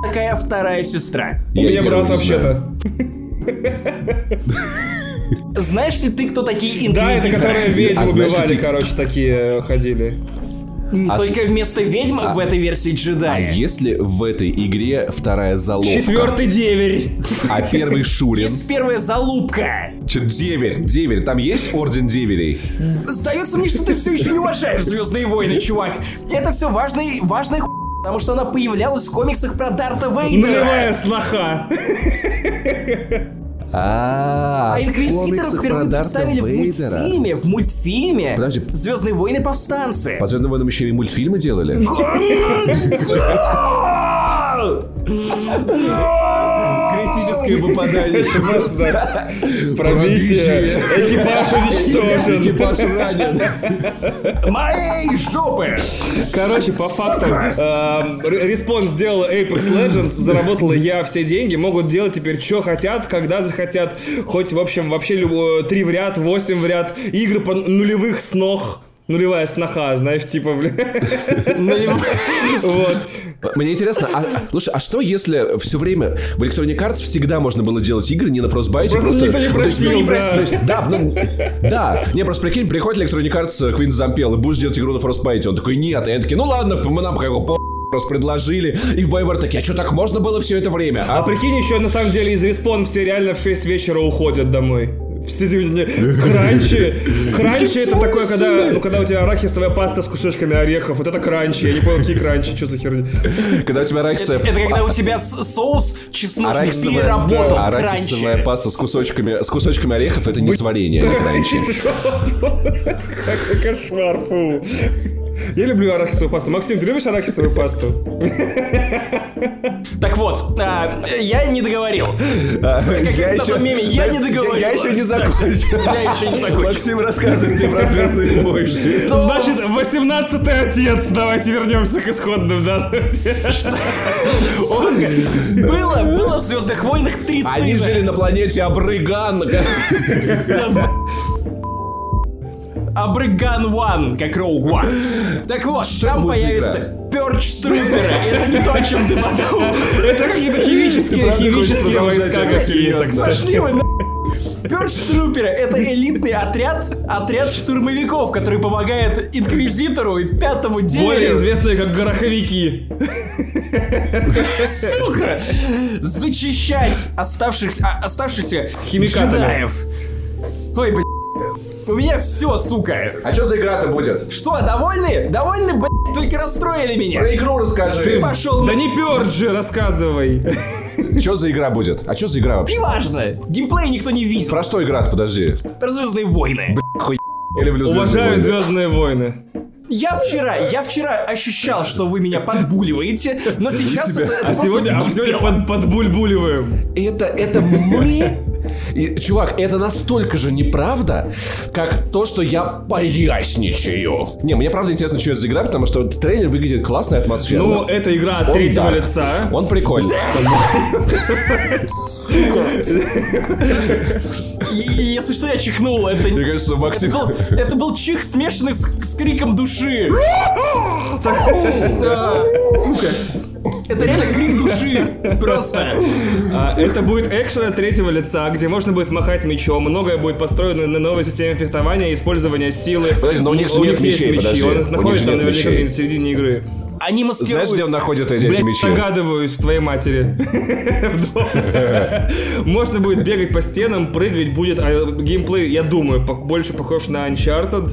такая вторая сестра? У Я меня брат вообще-то. Знаешь ли ты, кто такие Да, это инквизиторы? которые ведьм А убивали, ты- короче, такие э, ходили. А Только вместо ведьм в этой версии А джедая. есть ли в этой игре вторая заловка? Четвертый деверь. А первый Шурин? Есть первая залупка. Че, Деверь, деверь. Там есть орден деверей? Сдается мне, что ты все еще не уважаешь Звездные войны, чувак. Это все важный, важная ху... Потому что она появлялась в комиксах про Дарта Вейдера. Нулевая сноха. А, А инквизиторов впервые представили в мультфильме. В мультфильме. Подожди. Звездные войны повстанцы. По Звездным войнам еще и мультфильмы делали? Критическое попадание. Просто пробитие. Экипаж уничтожен. Экипаж ранен. Моей жопы! Короче, по фактам, эм, Р- Respawn сделала Apex Legends, заработала я все деньги, могут делать теперь что хотят, когда захотят, хоть, в общем, вообще три в ряд, восемь в ряд, игры по нулевых снох, нулевая сноха, знаешь, типа, бля. Вот. Мне интересно, а, слушай, а что если все время в Electronic Arts всегда можно было делать игры не на Frostbite? Просто никто не просил, да. Да, ну, да. Не, просто прикинь, приходит Electronic Arts Квин Зампел, и будешь делать игру на Frostbite. Он такой, нет. И они такие, ну ладно, мы нам как бы просто предложили. И в BioWare такие, а что так можно было все это время? А А прикинь, еще на самом деле из Respawn все реально в 6 вечера уходят домой. Все видения. Кранчи. Кранчи это такое, когда, ну, когда у тебя арахисовая паста с кусочками орехов. Вот это кранчи. Я не понял, какие кранчи, что за херня. Когда у тебя арахисовая... Это когда у тебя соус чесночный переработал да, арахисовая кранчи. паста с кусочками, с кусочками орехов это не сварение, а не кранчи. Кошмар, фу. Я люблю арахисовую пасту. Максим, ты любишь арахисовую пасту? Так вот, а, я не договорил. Я в еще- я не договорил. Я еще не закончил. Я еще не закончил. Максим рассказывает мне про звездные войны. Значит, 18-й отец. Давайте вернемся к исходным данным. Было, было в Звездных войнах три сына. Они жили на планете Абрыган. Абрыган One, как Роуг One. Так вот, это там появится Перч Труперы. Это не то, о чем ты подумал. Это какие-то химические, химические войска какие-то, кстати. Перч Труперы — это элитный отряд, отряд штурмовиков, который помогает Инквизитору и Пятому Более Дереву, известные как гороховики. сука, зачищать оставшихся, оставшихся джедаев. Ой, блядь. У меня все, сука. А что за игра-то будет? Что, довольны? Довольны, блядь? Только расстроили меня. Про игру расскажи. Ты пошел. Да не Пёрджи, рассказывай. Что за игра будет? А что за игра вообще? Неважно. Геймплей никто не видел. Про что игра подожди. Про Звездные войны. Хуй. Я люблю «Звездные Уважаю войны». Звездные войны. Я вчера, я вчера ощущал, что вы меня подбуливаете, но сейчас это, это А сегодня, а сегодня под, подбульбуливаем. Это, это мы? И, чувак, это настолько же неправда, как то, что я поясничаю. Не, мне правда интересно, что это за игра, потому что трейлер выглядит классно и атмосферно. Ну, это игра от Он третьего да. лица. Он прикольный. Если что, я чихнул. Это, Мне кажется, это, Максим... был, это был чих, смешанный с, с криком души. Это реально крик души. Просто. А, это будет экшен от третьего лица, где можно будет махать мечом. Многое будет построено на новой системе фехтования и использования силы. Подожди, но у них же у нет них есть мечей, мечи, подожди. он их находит там наверняка в середине игры. Они Знаешь, маскируются. где он находит эти, эти Блядь, мечи? догадываюсь, в твоей матери. Можно будет бегать по стенам, прыгать, будет а, геймплей, я думаю, больше похож на Uncharted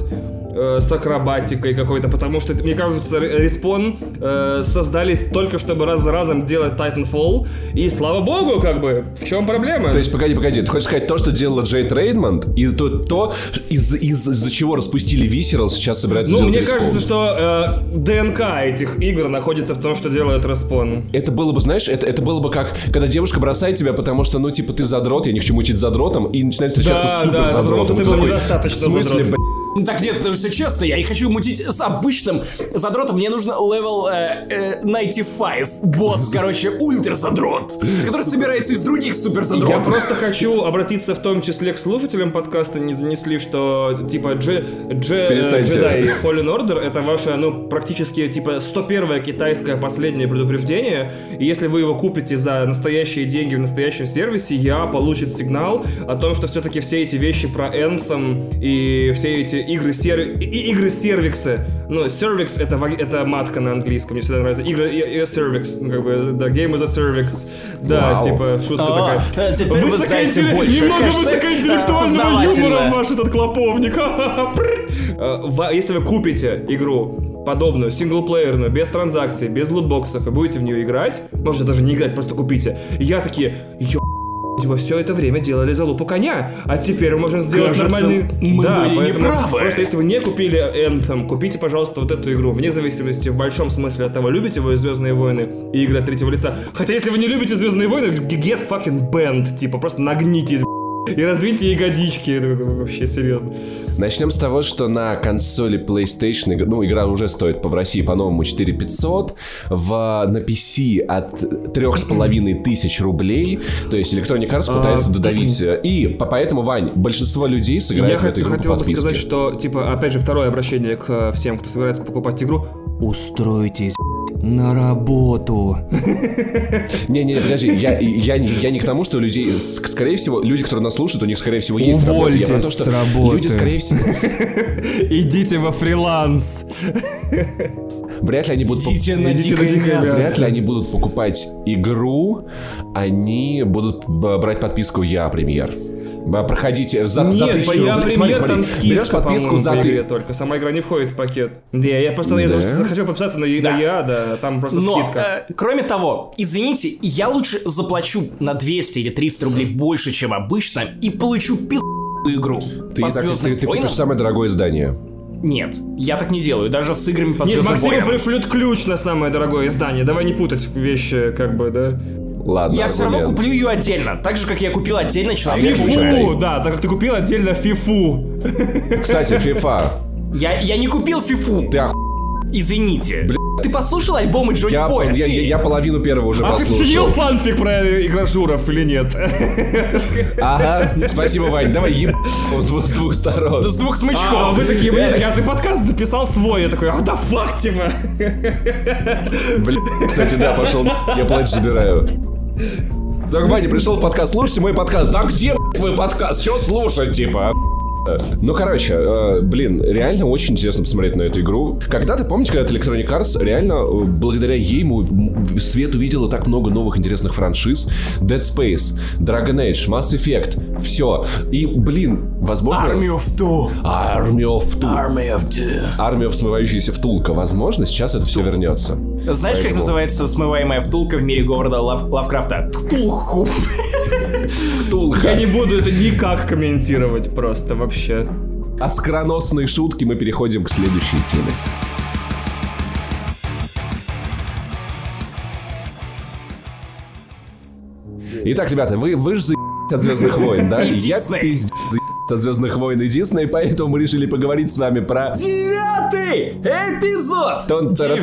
э, с акробатикой какой-то, потому что, мне кажется, Ре- Респон э, создались только, чтобы раз за разом делать Titanfall, и слава богу, как бы, в чем проблема? То есть, погоди, погоди, ты хочешь сказать то, что делала Джейд Рейдмонд, и то, то из- из- из-за чего распустили Visceral, сейчас собираются ну, мне Respawn? кажется, что э, ДНК этих игр находится в том, что делает Респон. Это было бы, знаешь, это, это было бы как, когда девушка бросает тебя, потому что, ну, типа, ты задрот, я не хочу мутить с задротом, и начинает встречаться Да, с супер да, это потому что ты был такой, недостаточно в смысле, задрот. Ну, Так нет, все честно, я не хочу мутить с обычным задротом, мне нужно level э, э, 95, босс, короче, ультра задрот, который собирается из других супер задротов. Я просто хочу обратиться в том числе к слушателям подкаста, не занесли, что типа Дже, Дже. Jedi Fallen Order это ваше, ну, практически типа 101 китайское последнее предупреждение. И если вы его купите за настоящие деньги в настоящем сервисе, я получит сигнал о том, что все-таки все эти вещи про Anthem и все эти игры сер... и- игры сервиксы. Ну, cervix это, это матка на английском, мне всегда нравится. Игры и, и cervix, ну, как бы, да, game is a cervix. Да, Вау. типа, шутка А, такая. э, теперь вы знаете Высокоинтелле- больше. Немного Хэштег, высокоинтеллектуального юмора познавательно. ваш этот клоповник. Э, Если вы купите игру подобную, синглплеерную, без транзакций, без лутбоксов, и будете в нее играть, можете даже не играть, просто купите. И я такие, ё вы все это время делали залупу коня, а теперь мы можем сделать Кажется, нормальный... мы да, были поэтому неправы. просто если вы не купили Anthem, купите, пожалуйста, вот эту игру, вне зависимости, в большом смысле от того, любите вы Звездные войны и игры от третьего лица. Хотя если вы не любите Звездные войны, get fucking banned, типа, просто нагнитесь, и раздвиньте ягодички, это вообще серьезно. Начнем с того, что на консоли PlayStation, игра- ну, игра уже стоит по в России по-новому 4500, в, на PC от трех с половиной тысяч рублей, то есть Electronic Arts пытается додавить, э, и по- поэтому, Вань, большинство людей сыграют Я в эту игру хотел по бы подписке. сказать, что, типа, опять же, второе обращение к э, всем, кто собирается покупать игру. Устройтесь, на работу. Не-не, подожди, я, я, не- я не к тому, что людей, с- скорее всего, люди, которые нас слушают, у них, скорее всего, есть работа. Я про то, Увольтесь что с работы. Люди, скорее всего, Идите во фриланс. вряд ли они будут... Идите на. Вряд ли они будут покупать игру, они будут брать подписку Я Премьер. Проходите за, за Нет, тысячу я рублей. Смотри, смотри, берешь скидка, подписку по-моему, за ты. игре только. Сама игра не входит в пакет. Да, я просто я Да? просто захотел подписаться на, на ЕА, да, там просто Но, скидка. э, кроме того, извините, я лучше заплачу на 200 или 300 рублей больше, чем обычно, и получу пиздую игру. Ты, так- ты, ты купишь самое дорогое издание. Нет, я так не делаю, даже с играми по Нет, войнам. пришлют ключ на самое дорогое издание. Давай не путать вещи, как бы, да. Ладно, Я все равно куплю ее отдельно, так же, как я купил отдельно человек Фифу, да, так как ты купил отдельно фифу. Кстати, FIFA. Я, я не купил фифу, Ты ох... извините. Ты послушал альбомы Джонни я, Боя? я, Ты- я, я половину первого уже А ты послушал. сочинил фанфик про игражуров или нет? Ага, спасибо, Вань. Давай еб с двух, с двух сторон. С двух смычков. А, вы такие, блин, я ты подкаст записал свой. Я такой, а да фак, типа. Блин, кстати, да, пошел. Я плащ забираю. Так, Ваня пришел в подкаст, слушайте мой подкаст. Да где твой подкаст? Что слушать, типа? Ну, короче, э, блин, реально очень интересно посмотреть на эту игру. Когда-то, помните, когда Electronic Arts, реально, э, благодаря ей мы в- свет увидела так много новых интересных франшиз. Dead Space, Dragon Age, Mass Effect, все. И, блин, возможно... Army of Two. Army of Two. Army of Two. Армия смывающаяся втулка. Возможно, сейчас это все вернется. Знаешь, как Поэтому- называется смываемая втулка в мире города Лав- Лавкрафта? Ктулху. Втулка. Я не буду это никак комментировать просто вообще. А скороносные шутки мы переходим к следующей теме. Итак, ребята, вы, вы же за от Звездных войн, да? И Я пиздец от Звездных войн и Дисней, поэтому мы решили поговорить с вами про... Девятый эпизод! Тара-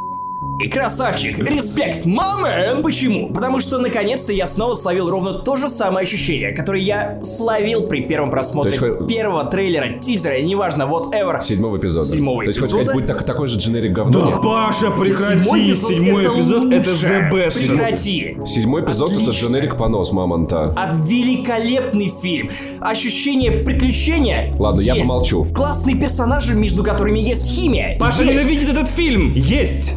красавчик, респект, мамэн! Почему? Потому что наконец-то я снова словил ровно то же самое ощущение, которое я словил при первом просмотре То есть хоть- первого трейлера, тизера, неважно, whatever. Седьмого эпизода. Седьмого То есть, эпизода? сказать, будет так- такой же дженерик говно? Да, Нет. Паша, прекрати! Седьмой эпизод это лучше. the best. Прекрати. Седьмой эпизод это Отлично. дженерик понос, мамонта. От великолепный фильм. Ощущение приключения. Ладно, я есть. помолчу. Классные персонажи, между которыми есть химия. Паша Есть. ненавидит этот фильм! Есть!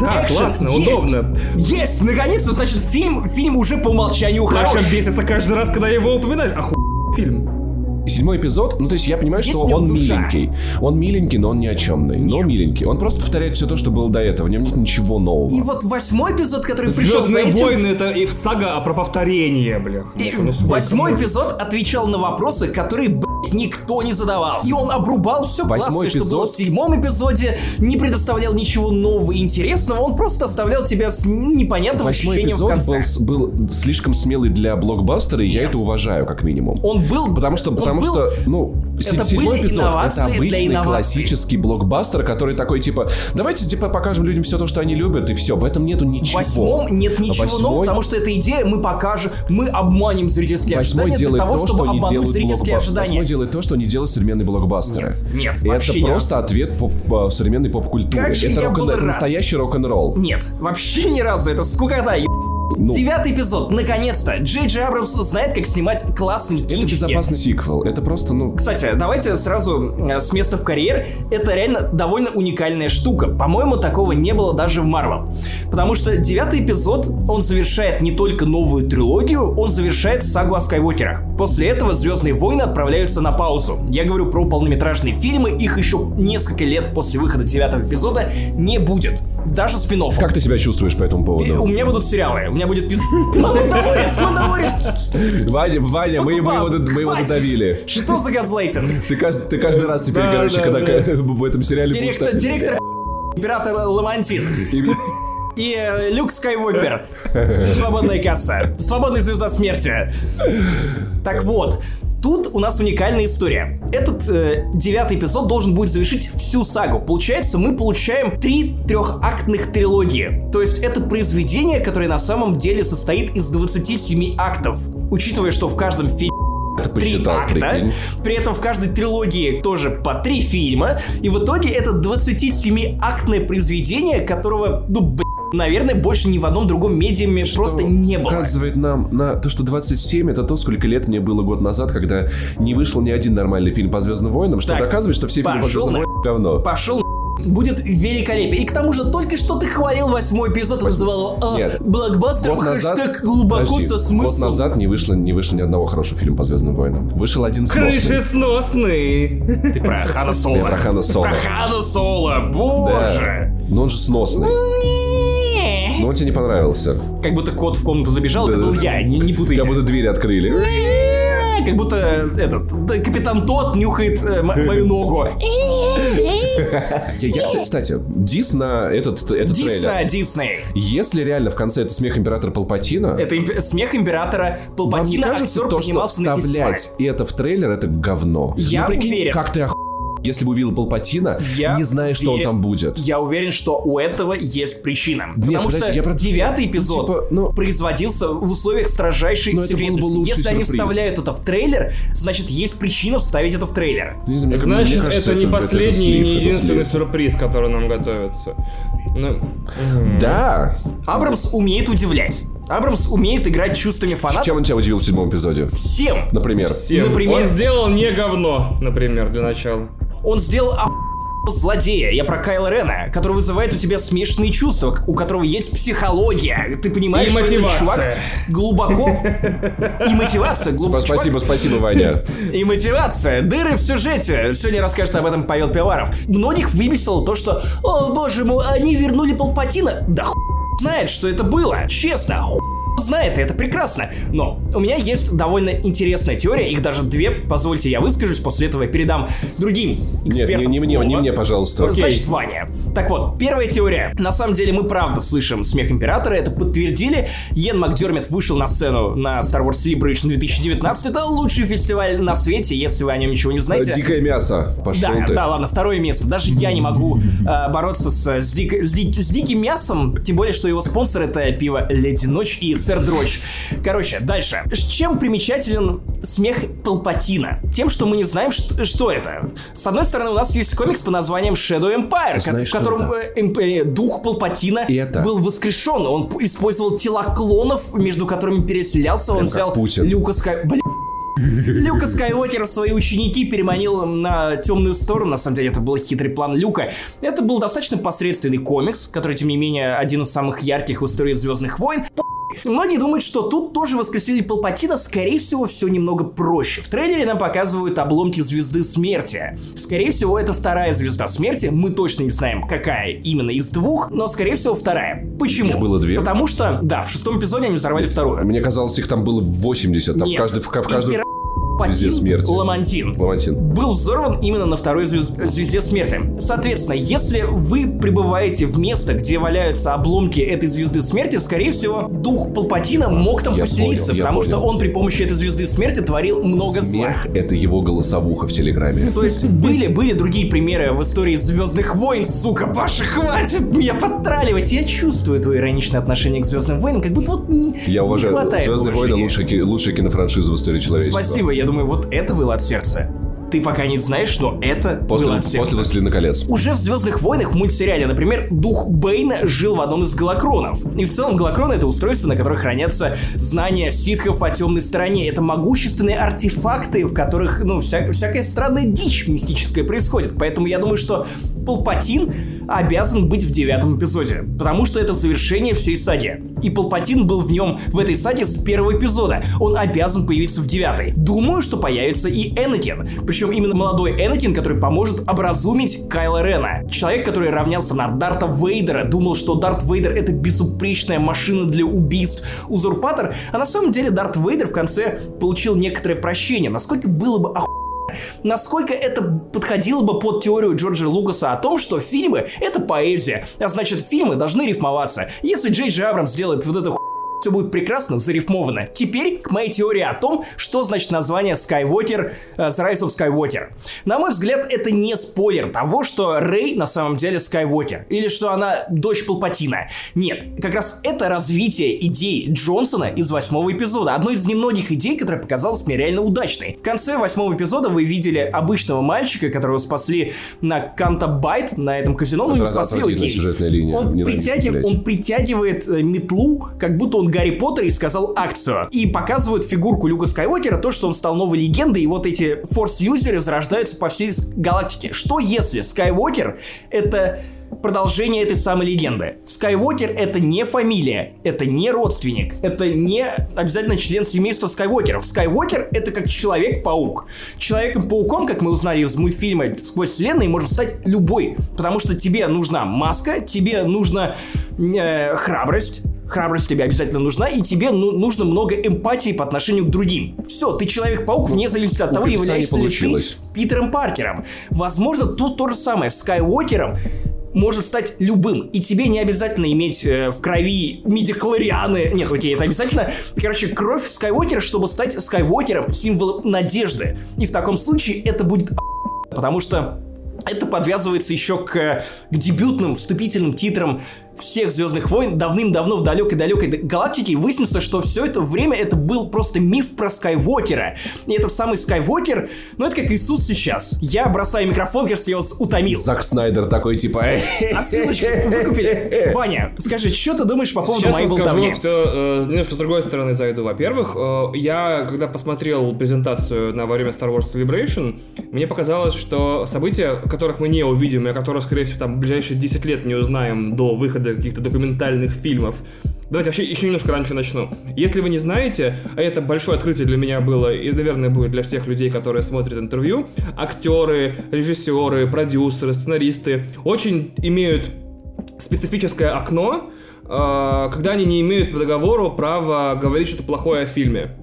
Да, Экшен классно, есть. удобно. Есть! Наконец-то, значит, фильм, фильм уже по умолчанию хорош. Паша бесится каждый раз, когда его упоминаешь. Оху... фильм. Седьмой эпизод, ну то есть я понимаю, Есть что он душа. миленький. Он миленький, но он ни о чемный. Но миленький. Он просто повторяет все то, что было до этого. В нем нет ничего нового. И вот восьмой эпизод, который пришел Звездные этим... войны это и сага а про повторение, бля. И Восьмой эпизод отвечал на вопросы, которые, блядь, никто не задавал. И он обрубал все Восьмой классное, что было эпизод- в седьмом эпизоде, не предоставлял ничего нового и интересного, он просто оставлял тебя с непонятным Восьмой ощущением в эпизод конце. был, с- был слишком смелый для блокбастера, и я это уважаю, как минимум. Он был... Потому что, он потому был- что, ну, се- это седьмой были эпизод инновации это для обычный инноваций. классический блокбастер, который такой типа, давайте типа покажем людям все то, что они любят, и все. В этом нету В ничего. восьмом нет ничего Восьмой- нового, потому что эта идея мы покажем, мы обманем зрительские Восьмой ожидания для делает того, то, чтобы что не обмануть делают зрительские блокбастеры. ожидания. Восьмой делает то, что не делают современные блокбастеры. Нет, нет, И вообще это просто ответ поп- по современной же это рок- был это рад. настоящий рок-н-ролл. Нет, вообще ни разу, это скукота, е- Ну. Девятый эпизод, наконец-то! Джей Джей Абрамс знает, как снимать классные Это кинчики. безопасный сиквел. Это просто, ну... Кстати, давайте сразу э, с места в карьер. Это реально довольно уникальная штука. По-моему, такого не было даже в Марвел. Потому что девятый эпизод, он завершает не только новую трилогию, он завершает сагу о Скайуокерах. После этого Звездные войны отправляются на паузу. Я говорю про полнометражные фильмы, их еще несколько лет после выхода девятого эпизода не будет. Даже спин Как ты себя чувствуешь по этому У поводу? меня будут сериалы, у меня будет пиз... Мандалорец, Мандалорец! Ваня, Ваня, мы, мы его, мы его додавили. Что за газлайтинг? Ты, ты каждый раз теперь, Да, короче, да, когда да. в этом сериале Директор, директор император Ламантин. И- И э, Люк Скайуокер. Свободная касса. Свободная звезда смерти. Так вот, тут у нас уникальная история. Этот э, девятый эпизод должен будет завершить всю сагу. Получается, мы получаем три трехактных трилогии. То есть это произведение, которое на самом деле состоит из 27 актов. Учитывая, что в каждом фильме Это три посчитал, акта. прикинь. При этом в каждой трилогии тоже по три фильма. И в итоге это 27-актное произведение, которого, ну, блин, наверное, больше ни в одном другом медиуме просто не было. Указывает нам на то, что 27 это то, сколько лет мне было год назад, когда не вышел ни один нормальный фильм по Звездным войнам, что Так, доказывает, что все фильмы по Звездным на- войнам говно. Пошел будет великолепие. И к тому же только что ты хвалил восьмой эпизод и называл его а, Нет. блокбастер, Год назад, хэштег глубоко подожди, со смыслом. год назад не вышло, не вышло ни одного хорошего фильма по Звездным войнам. Вышел один сносный. Крышесносный. Ты про Хана Соло. Я про Хана Соло. Про Хана Соло, Да. боже. Но он же сносный. Но он тебе не понравился. Как будто кот в комнату забежал, это Да. был я, не, не путайте. Как будто двери открыли. Не, Как будто этот капитан Тот нюхает э, мою ногу. Я, я, кстати, дис на этот, этот Дисна, трейлер. Дисней. Если реально в конце это смех императора Палпатина, Это имп- смех императора вам не Палпатина, кажется то, что на вставлять это в трейлер, это говно? Я ну, прикинь, уверен. как ты оху... если бы увидел Палпатина, Я не зная, что он там будет. Я уверен, что у этого есть причина. Потому подожди, что я про- девятый ну, эпизод типа, ну- производился в условиях строжайшей Но это был бы секретности. Если они сюрприз. вставляют это в трейлер, значит есть причина вставить это в трейлер. Не знаю, мне- Значит, мне кажется, это не это последний и не это единственный слив. сюрприз, который нам готовится. Ну, Да. Абрамс умеет удивлять. Абрамс умеет играть чувствами фанатов Чем он тебя удивил в седьмом эпизоде? всем. Например. всем. Например? Он сделал не говно, например, для начала. Он сделал злодея. Я про Кайла Рена, который вызывает у тебя смешанные чувства, у которого есть психология. Ты понимаешь, И что этот мотивация. чувак глубоко... И мотивация. глуб- Спа- чувак- Спасибо, спасибо, Ваня. И мотивация, дыры в сюжете. Сегодня расскажет об этом Павел Пиваров. Многих выбесило то, что, о боже мой, они вернули Палпатина. Да хуй знает, что это было. Честно, хуй знает, и это прекрасно. Но у меня есть довольно интересная теория, их даже две, позвольте я выскажусь, после этого я передам другим Нет, экспертам не, не мне, не мне, пожалуйста. Значит, Ваня. Так вот, первая теория. На самом деле мы правда слышим смех Императора, это подтвердили. Йен Макдермит вышел на сцену на Star Wars Celebration 2019. Это лучший фестиваль на свете, если вы о нем ничего не знаете. Дикое мясо. Пошел Да, ты. да, ладно, второе место. Даже я не могу э, бороться с, с, дик- с ди- с диким мясом, тем более, что его спонсор это пиво Леди Ночь и Сэр Дрочь. Короче, дальше. С чем примечателен смех Палпатина? Тем, что мы не знаем, что, что это. С одной стороны, у нас есть комикс по названием Shadow Empire, Знаешь, в котором это? э, э, дух Палпатина Это? был воскрешен. Он использовал тела клонов, между которыми переселялся. Он Прям как взял Путин. Люка Скай... Бля, Люка Скайуокера свои ученики переманил на темную сторону. На самом деле, это был хитрый план Люка. Это был достаточно посредственный комикс, который, тем не менее, один из самых ярких в истории Звездных войн. Многие думают, что тут тоже воскресили Палпатина, скорее всего, все немного проще. В трейлере нам показывают обломки Звезды Смерти. Скорее всего, это вторая Звезда Смерти, мы точно не знаем, какая именно из двух, но, скорее всего, вторая. Почему? Их было две? Потому что, да, в шестом эпизоде они взорвали вторую. Мне казалось, их там было 80. Там в Нет, каждой, в, в каждой Импера- звезде смерти. Ламантин Ламантин. был взорван именно на второй звез- звезде смерти. Соответственно, если вы прибываете в место, где валяются обломки этой звезды смерти, скорее всего, дух Палпатина мог там Я поселиться, понял, потому что понял. он при помощи этой звезды смерти творил много зла. Смех — это его голосовуха в Телеграме. То есть были, были другие примеры в истории Звездных войн, сука, Паша, хватит меня подтраливать. Я чувствую твое ироничное отношение к Звездным войнам, как будто вот не, Я не уважаю. хватает «Звездные войны» лучшая, лучшая кинофраншиза в истории человечества. Спасибо, я думаю, вот это было от сердца. Ты пока не знаешь, но это После, было от сердца. после «Властелина колец». Уже в Звездных войнах в мультсериале, например, дух Бэйна жил в одном из галакронов. И в целом галакроны это устройство, на котором хранятся знания ситхов о темной стороне. Это могущественные артефакты, в которых, ну, вся- всякая странная дичь мистическая происходит. Поэтому я думаю, что Палпатин обязан быть в девятом эпизоде, потому что это завершение всей саги. И Палпатин был в нем, в этой саге с первого эпизода. Он обязан появиться в девятой. Думаю, что появится и Энакин. Причем именно молодой Энакин, который поможет образумить Кайла Рена. Человек, который равнялся на Дарта Вейдера, думал, что Дарт Вейдер это безупречная машина для убийств. Узурпатор, а на самом деле Дарт Вейдер в конце получил некоторое прощение. Насколько было бы оху... Насколько это подходило бы под теорию Джорджа Лукаса о том, что фильмы — это поэзия, а значит фильмы должны рифмоваться. Если Джей Джей Абрамс сделает вот эту ху- все будет прекрасно зарифмовано. Теперь к моей теории о том, что значит название Skywalker, э, The Rise of Skywalker. На мой взгляд, это не спойлер того, что Рэй на самом деле Скайуокер, или что она дочь Палпатина. Нет, как раз это развитие идей Джонсона из восьмого эпизода. Одной из немногих идей, которая показалась мне реально удачной. В конце восьмого эпизода вы видели обычного мальчика, которого спасли на Canto Bight, на этом казино, ну Это спасли, окей. Он, притягив- он притягивает э, метлу, как будто он Гарри Поттер и сказал акцио. И показывают фигурку Люка Скайуокера, то, что он стал новой легендой, и вот эти force-user ы зарождаются по всей галактике. Что если Скайуокер — это продолжение этой самой легенды. Скайуокер это не фамилия, это не родственник, это не обязательно член семейства Скайуокеров. Скайуокер это как Человек-паук. Человеком-пауком, как мы узнали из мультфильма «Сквозь вселенные», может стать любой, потому что тебе нужна маска, тебе нужна э, храбрость, Храбрость тебе обязательно нужна, и тебе ну- нужно много эмпатии по отношению к другим. Все, ты Человек-паук, вне зависимости от того, являешься ли ты. Питером Паркером. Возможно, тут то же самое. Скайуокером может стать любым. И тебе не обязательно иметь э, в крови мидихлорианы. Нет, окей, это обязательно. Короче, кровь Скайуокера, чтобы стать Скайуокером, символом надежды. И в таком случае это будет потому что это подвязывается еще к, к дебютным вступительным титрам всех Звездных войн давным-давно в далекой-далекой галактике. И выяснится, что все это время это был просто миф про Скайуокера. И этот самый Скайуокер, ну это как Иисус сейчас. Я бросаю микрофон, кажется, я вас утомил. Зак Снайдер такой, типа... Отсылочку выкупили. Ваня, скажи, что ты думаешь по поводу Сейчас моей болтовни? все немножко с другой стороны зайду. Во-первых, э, я, когда посмотрел презентацию на во время Star Wars Celebration, мне показалось, что события, которых мы не увидим, и о которых, скорее всего, там в ближайшие 10 лет не узнаем до выхода каких-то документальных фильмов, Давайте вообще еще немножко раньше начну. Если вы не знаете, а это большое открытие для меня было, и, наверное, будет для всех людей, которые смотрят интервью, актеры, режиссеры, продюсеры, сценаристы очень имеют специфическое окно, э, когда они не имеют по договору права говорить что-то плохое о фильме.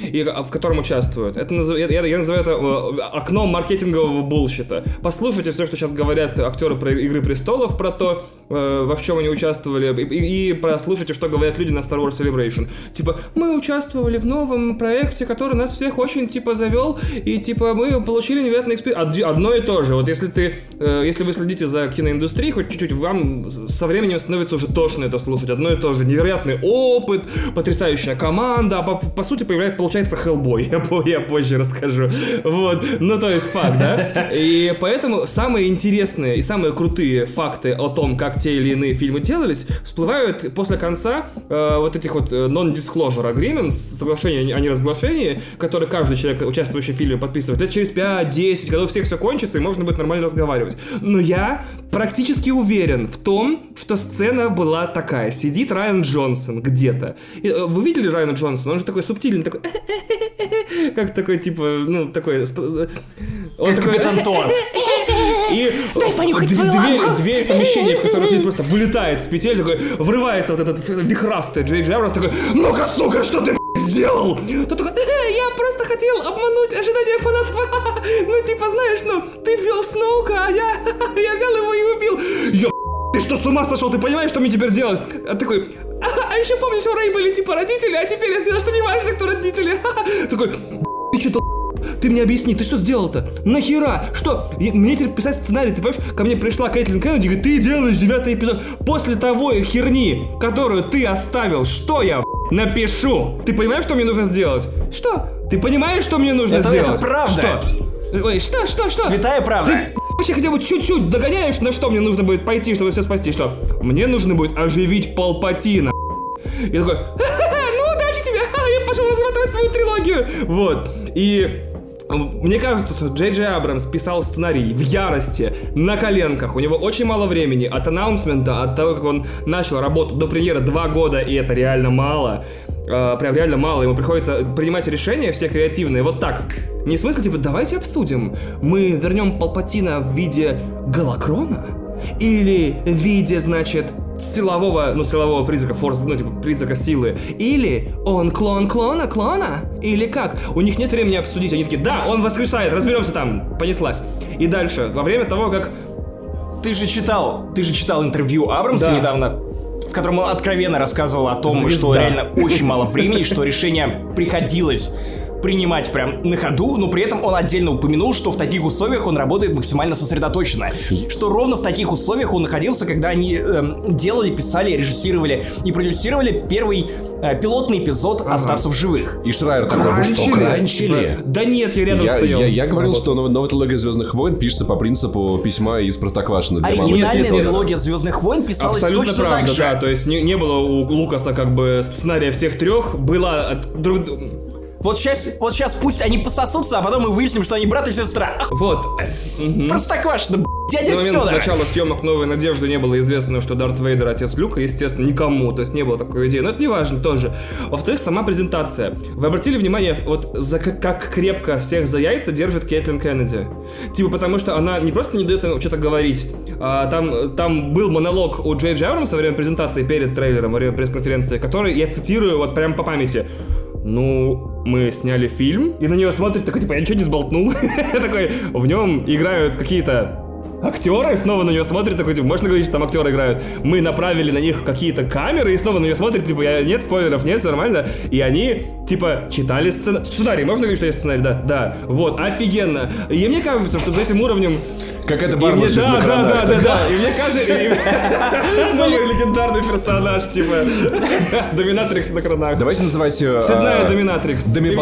И а, в котором участвуют. Это я, я называю это э, окно маркетингового bullshit а. Послушайте все, что сейчас говорят актеры про Игры престолов, про то, э, во чем они участвовали, и, и прослушайте, что говорят люди на Star Wars Celebration. Типа, мы участвовали в новом проекте, который нас всех очень, типа, завел, и, типа, мы получили невероятный experience. Одно и то же. Вот если ты, э, если вы следите за киноиндустрией, хоть чуть-чуть, вам со временем становится уже тошно это слушать. Одно и то же. Невероятный опыт, потрясающая команда, а по, по сути появляется, получается, Хеллбой. Я, я позже расскажу. Вот. Ну, то есть факт, да? И поэтому самые интересные и самые крутые факты о том, как те или иные фильмы делались, всплывают после конца э, вот этих вот э, non-disclosure agreements, соглашения о неразглашении, которые каждый человек, участвующий в фильме, подписывает лет через 5-10, когда у всех все кончится, и можно будет нормально разговаривать. Но я практически уверен в том, что сцена была такая. Сидит Райан Джонсон где-то. Э, Вы видели Райана Джонсона? Он же такой субтильный, такой... Как такой, типа, ну, такой... Он такой... Торф. И дв- дверь, дверь помещения, в котором сидит, просто вылетает с петель, такой, врывается вот этот вихрастый Джей Абрамс, такой, ну-ка, сука, что ты, сделал? Тот такой, «Э, я просто хотел обмануть ожидания фанатов. Ну, типа, знаешь, ну, ты ввел Сноука, а я, я взял его и убил. Я, ты что, с ума сошел? Ты понимаешь, что мне теперь делать? А такой, а, а еще помнишь, у Рэй были типа родители, а теперь я сделал, что не важно, кто родители. Такой, ты что-то ты мне объясни, ты что сделал-то? Нахера? Что? Я- Мне теперь писать сценарий, ты понимаешь? Ко мне пришла Кэтлин Кеннеди и говорит, ты делаешь девятый эпизод. После того херни, которую ты оставил, что я напишу? Ты понимаешь, что мне нужно сделать? Что? Ты понимаешь, что мне нужно Это- сделать? это правда. Что? Ой, что, что, что? Святая правда. Ты вообще хотя бы чуть-чуть догоняешь, на что мне нужно будет пойти, чтобы все спасти? Что? Мне нужно будет оживить Палпатина. Я такой, «Ха-ха-ха, ну удачи тебе, я пошел разрабатывать свою трилогию. Вот. И мне кажется, что Джей Джей Абрамс писал сценарий в ярости, на коленках. У него очень мало времени от анонсмента, от того, как он начал работу до премьеры два года, и это реально мало. Э, прям реально мало. Ему приходится принимать решения все креативные. Вот так. Не в смысле, типа, давайте обсудим. Мы вернем Палпатина в виде Галакрона? Или в виде, значит, силового, ну, силового призрака, форс, ну, типа, призрака силы. Или он клон клона клона? Или как? У них нет времени обсудить. Они такие, да, он воскресает, разберемся там. Понеслась. И дальше, во время того, как Ты же читал, ты же читал интервью Абрамса Да. недавно, котором он откровенно рассказывал о том, Звезда. что реально очень мало времени, что решение приходилось принимать прям на ходу, но при этом он отдельно упомянул, что в таких условиях он работает максимально сосредоточенно. Что ровно в таких условиях он находился, когда они эм, делали, писали, режиссировали и продюсировали первый э, пилотный эпизод «Остаться в живых». И Шрайер такой, вы что, кранчили? Да нет, я рядом Я, стоял. я, я говорил, Работал. что нов- новая трилогия Звездных войн пишется по принципу письма из мамы. Оригинальная трилогия Звездных войн писалась Абсолютно точно правда, так же. да. То есть не, не было у Лукаса как бы сценария всех трех, была от друг Вот сейчас, вот сейчас пусть они пососутся, а потом мы выясним, что они брат и сестра. Вот. Мгм. Простоквашино, б***ь, дядя На момент Федор. начала съемок «Новой надежды» не было известно, что Дарт Вейдер отец Люка, естественно, никому, то есть не было такой идеи, но это не важно тоже. Во-вторых, сама презентация. Вы обратили внимание, вот за как, как крепко всех за яйца держит Кэтлин Кеннеди? Типа потому что она не просто не дает им что-то говорить, а там, там был монолог у Джей Абрамса во время презентации перед трейлером, во время пресс-конференции, который, я цитирую вот прям по памяти, ну, мы сняли фильм, и на нее смотрит такой, типа, я ничего не сболтнул. Такой, в нем играют какие-то актеры, и снова на нее смотрят, такой, типа, можно говорить, что там актеры играют. Мы направили на них какие-то камеры, и снова на нее смотрят, типа, я, нет спойлеров, нет, все нормально. И они, типа, читали сцена... сценарий. Можно говорить, что есть сценарий? Да, да. Вот, офигенно. И мне кажется, что за этим уровнем Как это и мне, да, да, да, да, да. И мне кажется, новый легендарный персонаж, типа, Доминатрикс на кранах. Давайте называть ее... Цветная Доминатрикс. Деми.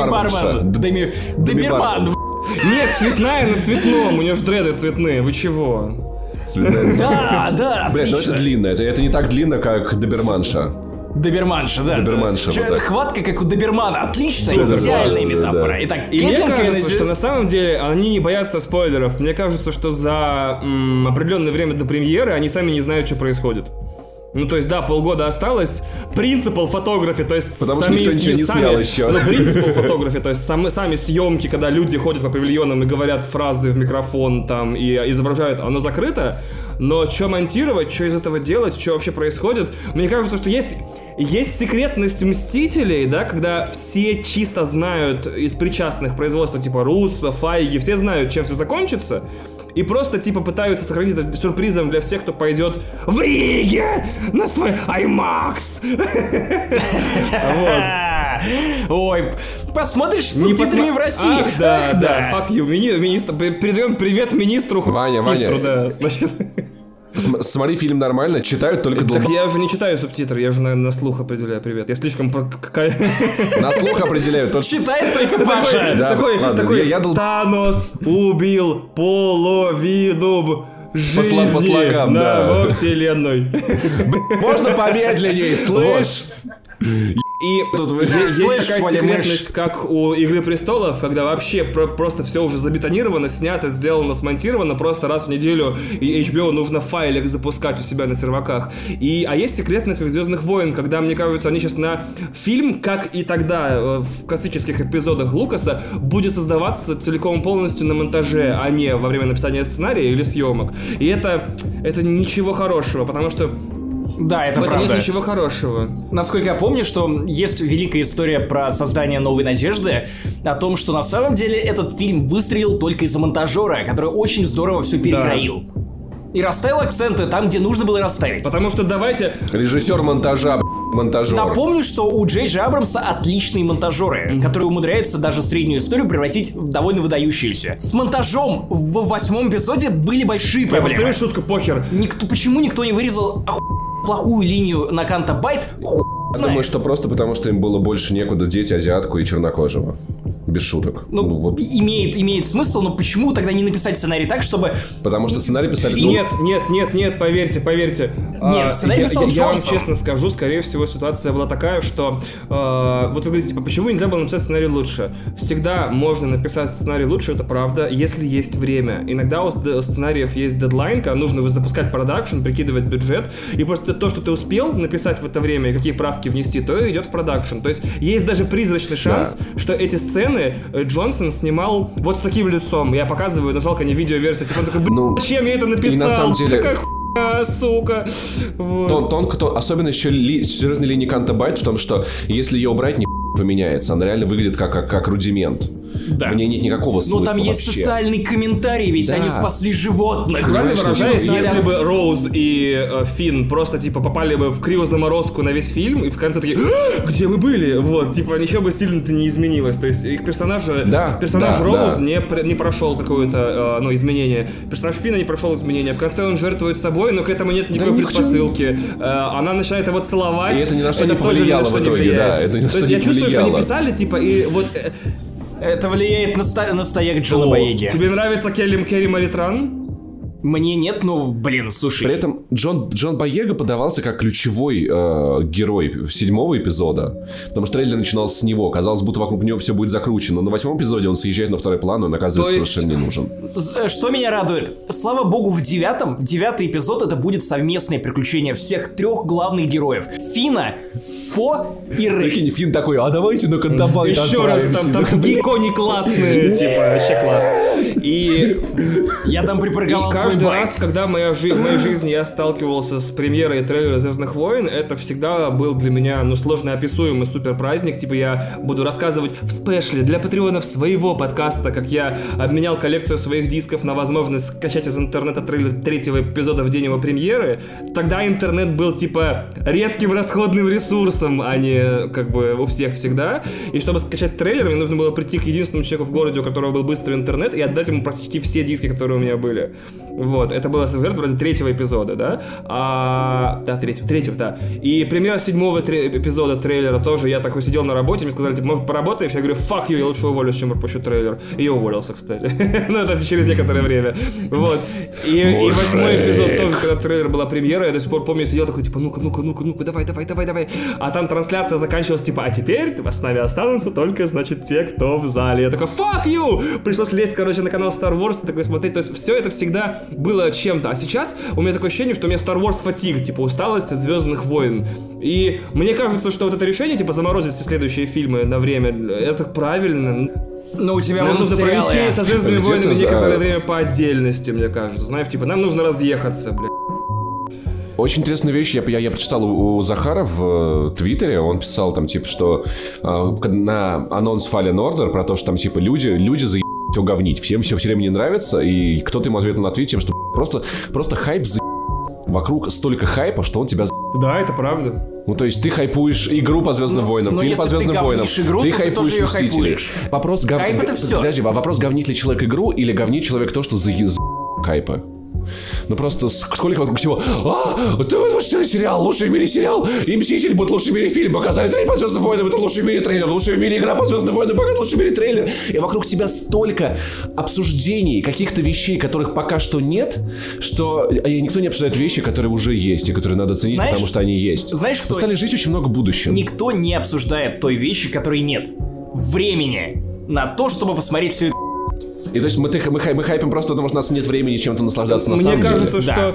Д- Деми... Нет, цветная на цветном, у нее же дреды цветные, вы чего? Цветная. Да, да, Блядь, ну это отлично. длинно. Это, это не так длинно, как Доберманша. Доберманша, да. Доберманша, Чё, вот так. Хватка, как у Добермана. Отличная, Супер идеальная метафора. да. Итак, И мне кажется, Кеннеди- что на самом деле они не боятся спойлеров. Мне кажется, что за м, определенное время до премьеры они сами не знают, что происходит. Ну, то есть, да, полгода осталось. Принципал фотографии, то есть Потому что сами никто ничего не сами- снял еще. Ну, принципал фотографии, то есть сами, сами съемки, когда люди ходят по павильонам и говорят фразы в микрофон там и изображают, оно закрыто. Но что монтировать, что из этого делать, что вообще происходит? Мне кажется, что есть, есть секретность Мстителей, да, когда все чисто знают из причастных производства, типа Руссо, Файги, все знают, чем все закончится. И просто, типа, пытаются сохранить это сюрпризом для всех, кто пойдет в Риге на свой IMAX. Ой, посмотришь с Не субтитрами в России. Ах, да, да, fuck you, передаем привет министру. Ваня, Ваня. да, значит. См- Смотри фильм нормально, читают только Так долб... я уже не читаю субтитры, я уже на, на слух определяю привет. Я слишком про... На слух определяют. только- Читает только Такой, Паша. Да, такой, ладно, такой, я- я дол- Танос убил половину жизни по слогам, на- да. во вселенной. Можно помедленнее, слышь? И Тут вы- есть Слышь, такая секретность, как у Игры Престолов, когда вообще про- просто все уже забетонировано, снято, сделано, смонтировано, просто раз в неделю и HBO нужно файлик запускать у себя на серваках. И, а есть секретность как Звездных войн, когда, мне кажется, они сейчас на фильм, как и тогда э, в классических эпизодах Лукаса, будет создаваться целиком и полностью на монтаже, а не во время написания сценария или съемок. И это, это ничего хорошего, потому что Да, это в этом правда. нет ничего хорошего. Насколько я помню, что есть великая история про создание новой надежды, о том, что на самом деле этот фильм выстрелил только из-за монтажера, который очень здорово все перекроил. И расставил акценты там, где нужно было расставить. Потому что давайте Режиссер монтажа, монтажер. Напомню, что у Джей Джей Абрамса отличные монтажеры, которые умудряются даже среднюю историю превратить в довольно выдающуюся. С монтажом в восьмом эпизоде были большие Я проблемы. повторю шутку, похер. Никто, почему никто не вырезал оху... плохую линию на Canto Bight? Хуй Я знает. Думаю, что просто потому, что им было больше некуда деть азиатку и чернокожего. Без шуток. Ну, вот. имеет, имеет смысл, но почему тогда не написать сценарий так, чтобы... Потому что сценарий писали... ну, Нет, нет, нет, нет, поверьте, поверьте. А, сценарий я, писал я- я вам честно скажу, скорее всего, ситуация была такая, что э, вот вы говорите, типа, почему нельзя было написать сценарий лучше? Всегда можно написать сценарий лучше, это правда, если есть время. Иногда у сценариев есть дедлайн, когда нужно уже запускать продакшн, прикидывать бюджет, и просто то, что ты успел написать в это время, и какие правки внести, то и идет в продакшн. То есть есть даже призрачный шанс, что эти сцены э, Джонсон снимал вот с таким лицом. Я показываю, но жалко не видеоверсия. Типа он такой, блин, Ну, зачем я это написал? и на самом деле- Такая хуйня, сука. Вот. Тон, тонко, тон- особенно еще ли, сюжетной линии Канта Байт в том, что если ее убрать, ни поменяется. Она реально выглядит как, как, как рудимент. Да. В ней нет никакого Но смысла там есть вообще. социальный комментарий, ведь Да. они спасли животных. Правильно выражаясь, если бы Роуз и э, Финн просто, типа, попали бы в криозаморозку на весь фильм, и в конце такие, «А, где мы были? Вот, типа, ничего бы сильно-то не изменилось. То есть их персонаж, Да, персонаж да, Роуз да. Не, не прошел какое-то, э, ну, изменение. Персонаж Финна не прошел изменения. В конце он жертвует собой, но к этому нет никакой никто предпосылки. Э, она начинает его целовать. И это ни на что не тоже ни на повлияло что в не итоге, влияет. да, это ни на То что есть не я чувствую, что они повлияло. писали, типа, и вот... э, Это влияет на, ста- на стояк Джона Боеги. тебе нравится Келли Керри Маритран? Мне нет, ну, блин, слушай. При этом Джон, Джон Боега подавался как ключевой э, герой седьмого эпизода, потому что трейлер начинался с него. Казалось, будто вокруг него все будет закручено. Но на восьмом эпизоде он съезжает на второй план, и он оказывается То есть- совершенно не нужен. Э, Что меня радует? Слава богу, в девятом, девятый эпизод это будет совместное приключение всех трех главных героев. Фина, По и Рэй. Прикинь, Финн такой, а давайте на Кандабан Еще раз, там, там такие кони классные, типа, вообще класс. И, Я там припарковал каждый байк. раз, когда моя жи- в моей жизни я сталкивался с премьерой трейлера Звездных войн, это всегда был для меня, ну, сложно описуемый супер праздник. Типа я буду рассказывать в спешле для патреонов своего подкаста, как я обменял коллекцию своих дисков на возможность скачать из интернета трейлер третьего эпизода в день его премьеры. Тогда интернет был, типа, редким расходным ресурсом, а не, как бы, у всех всегда. И чтобы скачать трейлер, мне нужно было прийти к единственному человеку в городе, у которого был быстрый интернет, и отдать ему практически все диски, которые у меня были. Вот, это было совершенно вроде третьего эпизода, да? А, да, третьего, третьего, да. И премьера седьмого тре- эпизода трейлера тоже, я такой сидел на работе, мне сказали, типа, может, поработаешь? Я говорю, fuck you, я лучше уволюсь, чем пропущу трейлер. И я уволился, кстати. Ну, это через некоторое время. Вот. И, и восьмой эпизод тоже, когда трейлер была премьера, я до сих пор помню, я сидел такой, типа, ну-ка, ну-ка, ну-ка, ну-ка, давай, давай, давай, давай. А там трансляция заканчивалась, типа, а теперь с нами останутся только, значит, те, кто в зале. Я такой, fuck you! Пришлось лезть, короче, на канал Star Wars такой смотреть. То есть все это всегда было чем-то. А сейчас у меня такое ощущение, что у меня Star Wars фатиг, типа, усталость от Звездных войн. И мне кажется, что вот это решение, типа, заморозить все следующие фильмы на время, это правильно. Но у тебя Нам нужно сериалы. провести со Звездными войнами за- некоторое время по отдельности, мне кажется. Знаешь, типа, нам нужно разъехаться, бля. Очень интересную вещь я, я, я прочитал у, у Захара в э, Твиттере. Он писал там, типа, что э, на анонс Fallen Order про то, что там, типа, люди, люди за все говнить. Всем все все время не нравится. И кто-то ему ответил на твит тем, что просто, просто хайп за Вокруг столько хайпа, что он тебя за... Да, это правда. Ну, то есть ты хайпуешь игру по Звездным войнам, но фильм по если ты Звездным войнам, игру, ты то ты хайпуешь тоже её Мстителей. хайпуешь. Вопрос гов... Хайп это всё. Подожди, вопрос говнит ли человек игру или говнит человек то, что за, за... хайпа? Ну просто сколько вокруг всего А, ты выпустили сериал, лучший в мире сериал И Мститель будет лучший в мире фильм Показали трейлер по Звездным войнам, это лучший в мире трейлер Лучший в мире игра по Звездным войнам, показали лучший в мире трейлер И вокруг тебя столько обсуждений Каких-то вещей, которых пока что нет Что э, никто не обсуждает вещи, которые уже есть И которые надо ценить, Знаешь- потому что они есть знаешь, кто- стали жить очень много будущим Никто не обсуждает той вещи, которой нет. Времени на то, чтобы посмотреть все. И то есть мы, мы, хай- мы хайпим просто потому, что у нас нет времени чем-то наслаждаться на Мне самом кажется, деле. что...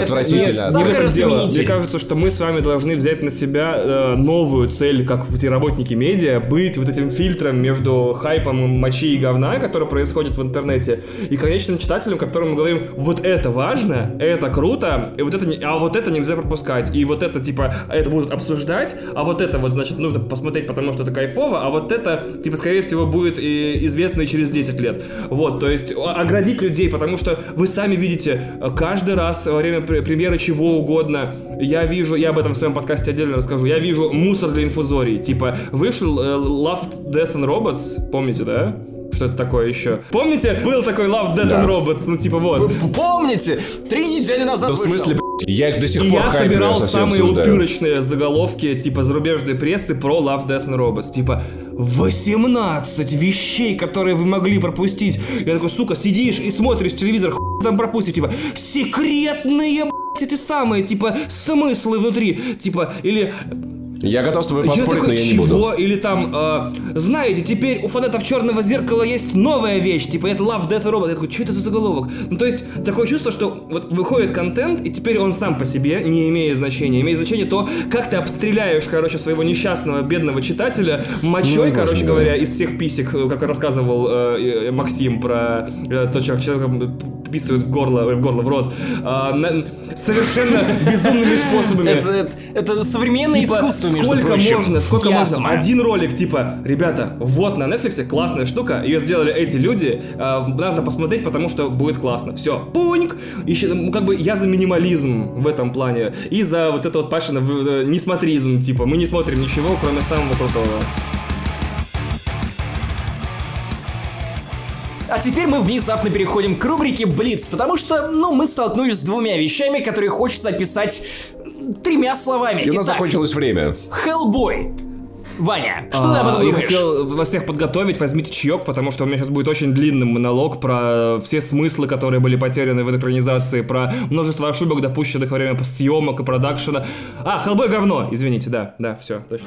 Отвратительно. Нет, не в этом дело. Мне кажется, что мы с вами должны взять на себя э, новую цель, как все работники медиа, быть вот этим фильтром между хайпом мочи и говна, который происходит в интернете, и конечным читателем, которому мы говорим, вот это важно, это круто, и вот это, не- а вот это нельзя пропускать, и вот это, типа, это будут обсуждать, а вот это вот, значит, нужно посмотреть, потому что это кайфово, а вот это, типа, скорее всего, будет и известно и через 10 лет. Вот, то есть оградить людей, потому что вы сами видите, э, каждый раз во время пр- премьеры чего угодно, я вижу, я об этом в своем подкасте отдельно расскажу, я вижу мусор для инфузорий. Типа, вышел э, Love, Death and Robots, помните, да? Что это такое еще? Помните, был такой Love, Death Да. and Robots, ну типа вот. Помните, три недели назад Да в смысле, я их до сих И пор я хайплю, собирал совсем самые обсуждаю. утырочные заголовки, типа зарубежной прессы про Love, Death and Robots. Типа 18 вещей, которые вы могли пропустить. Я такой, сука, сидишь и смотришь телевизор, хуй там пропустить, типа, секретные, блядь, эти самые, типа, смыслы внутри, типа, или Я готов с тобой я поспорить, такой, но я не чего? буду. Или там, э, знаете, теперь у фанатов Черного Зеркала есть новая вещь, типа это Love, Death Robot. Я такой, что это за заголовок? Ну, то есть, такое чувство, что вот выходит контент, и теперь он сам по себе не имеет значения. Имеет значение то, как ты обстреляешь, короче, своего несчастного, бедного читателя мочой, Ну, короче возможно, говоря, из всех писек, э, как рассказывал э, э, Максим про э, то, что человека писают в горло, ой, в горло, в рот, а, на- совершенно безумными способами. Это, это- это современное Типа, искусство, между Сколько прочим. можно, сколько Ясно. можно? Один ролик, типа, ребята, вот на Netflix классная штука, ее сделали эти люди, э, надо посмотреть, потому что будет классно. Все, пуньк! Еще, ну, как бы я за минимализм в этом плане. И за вот это вот Пашина в- э, несмотризм, типа, мы не смотрим ничего, кроме самого крутого. А теперь мы внезапно переходим к рубрике Блиц, потому что, ну, мы столкнулись с двумя вещами, которые хочется описать тремя словами. И у нас Итак, закончилось время. Hellboy. Ваня, что ты об этом А, Я думаешь? хотел вас всех подготовить, возьмите чаек, потому что у меня сейчас будет очень длинный монолог про все смыслы, которые были потеряны в этой экранизации, про множество ошибок, допущенных во время съемок и продакшена. А, Хеллбой говно, извините, да, да, все, точно.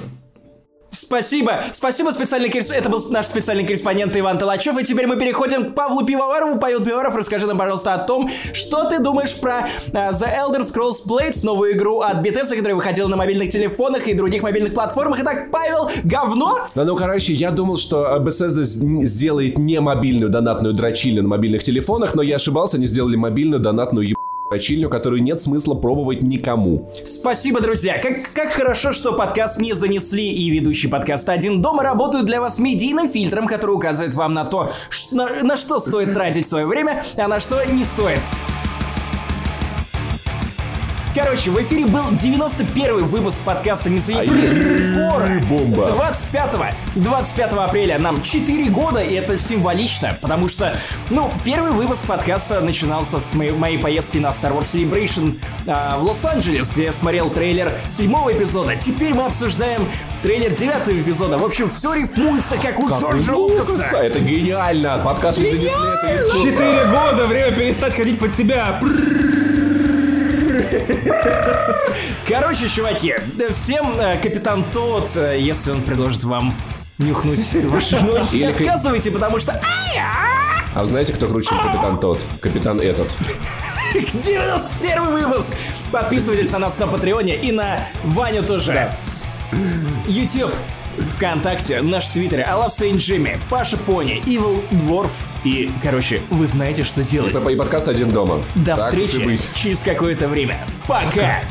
Спасибо, спасибо, специальный корреспондент. Это был наш специальный корреспондент Иван Толачев. И теперь мы переходим к Павлу Пивоварову. Павел Пивоваров, расскажи нам, пожалуйста, о том, что ты думаешь про а, The Elder Scrolls Blades, новую игру от Bethesda, которая выходила на мобильных телефонах и других мобильных платформах. Итак, Павел, говно? Да, ну, короче, я думал, что э, Bethesda сделает не мобильную донатную дрочильню на мобильных телефонах, но я ошибался, они сделали мобильную донатную еб... дрочильню, которую нет смысла пробовать никому. Спасибо, друзья. Как, как хорошо, что подкаст не занесли и ведущий подкаста «Один дома» работают для вас медийным фильтром, который указывает вам на то, на, на что стоит тратить свое время, а на что не стоит. Короче, в эфире был 91 выпуск подкаста «Не занесли». Скоро, бомба. 25 25 апреля нам 4 года, и это символично, потому что, ну, первый выпуск подкаста начинался с моей, моей поездки на Star Wars Celebration а, в Лос-Анджелес, где я смотрел трейлер седьмого эпизода. Теперь мы обсуждаем трейлер девятого эпизода. В общем, все рифмуется, как у Джорджа Лукаса. Это гениально! Подкаст не занесли, это искусство. Четыре года, время перестать ходить под себя. Короче, чуваки, всем э, капитан Тот, э, если он предложит вам нюхнуть ваши ноги, не Или ка- отказывайте, потому что... А вы знаете, кто круче, капитан тот? Капитан этот. 91 выпуск! Подписывайтесь на нас на Патреоне и на Ваню тоже. YouTube, ВКонтакте, наш Твиттер, I Love Saint Jimmy, Паша Пони, Evil Dwarf. И, короче, вы знаете, что делать. И подкаст один дома. До Так встречи через какое-то время. Пока!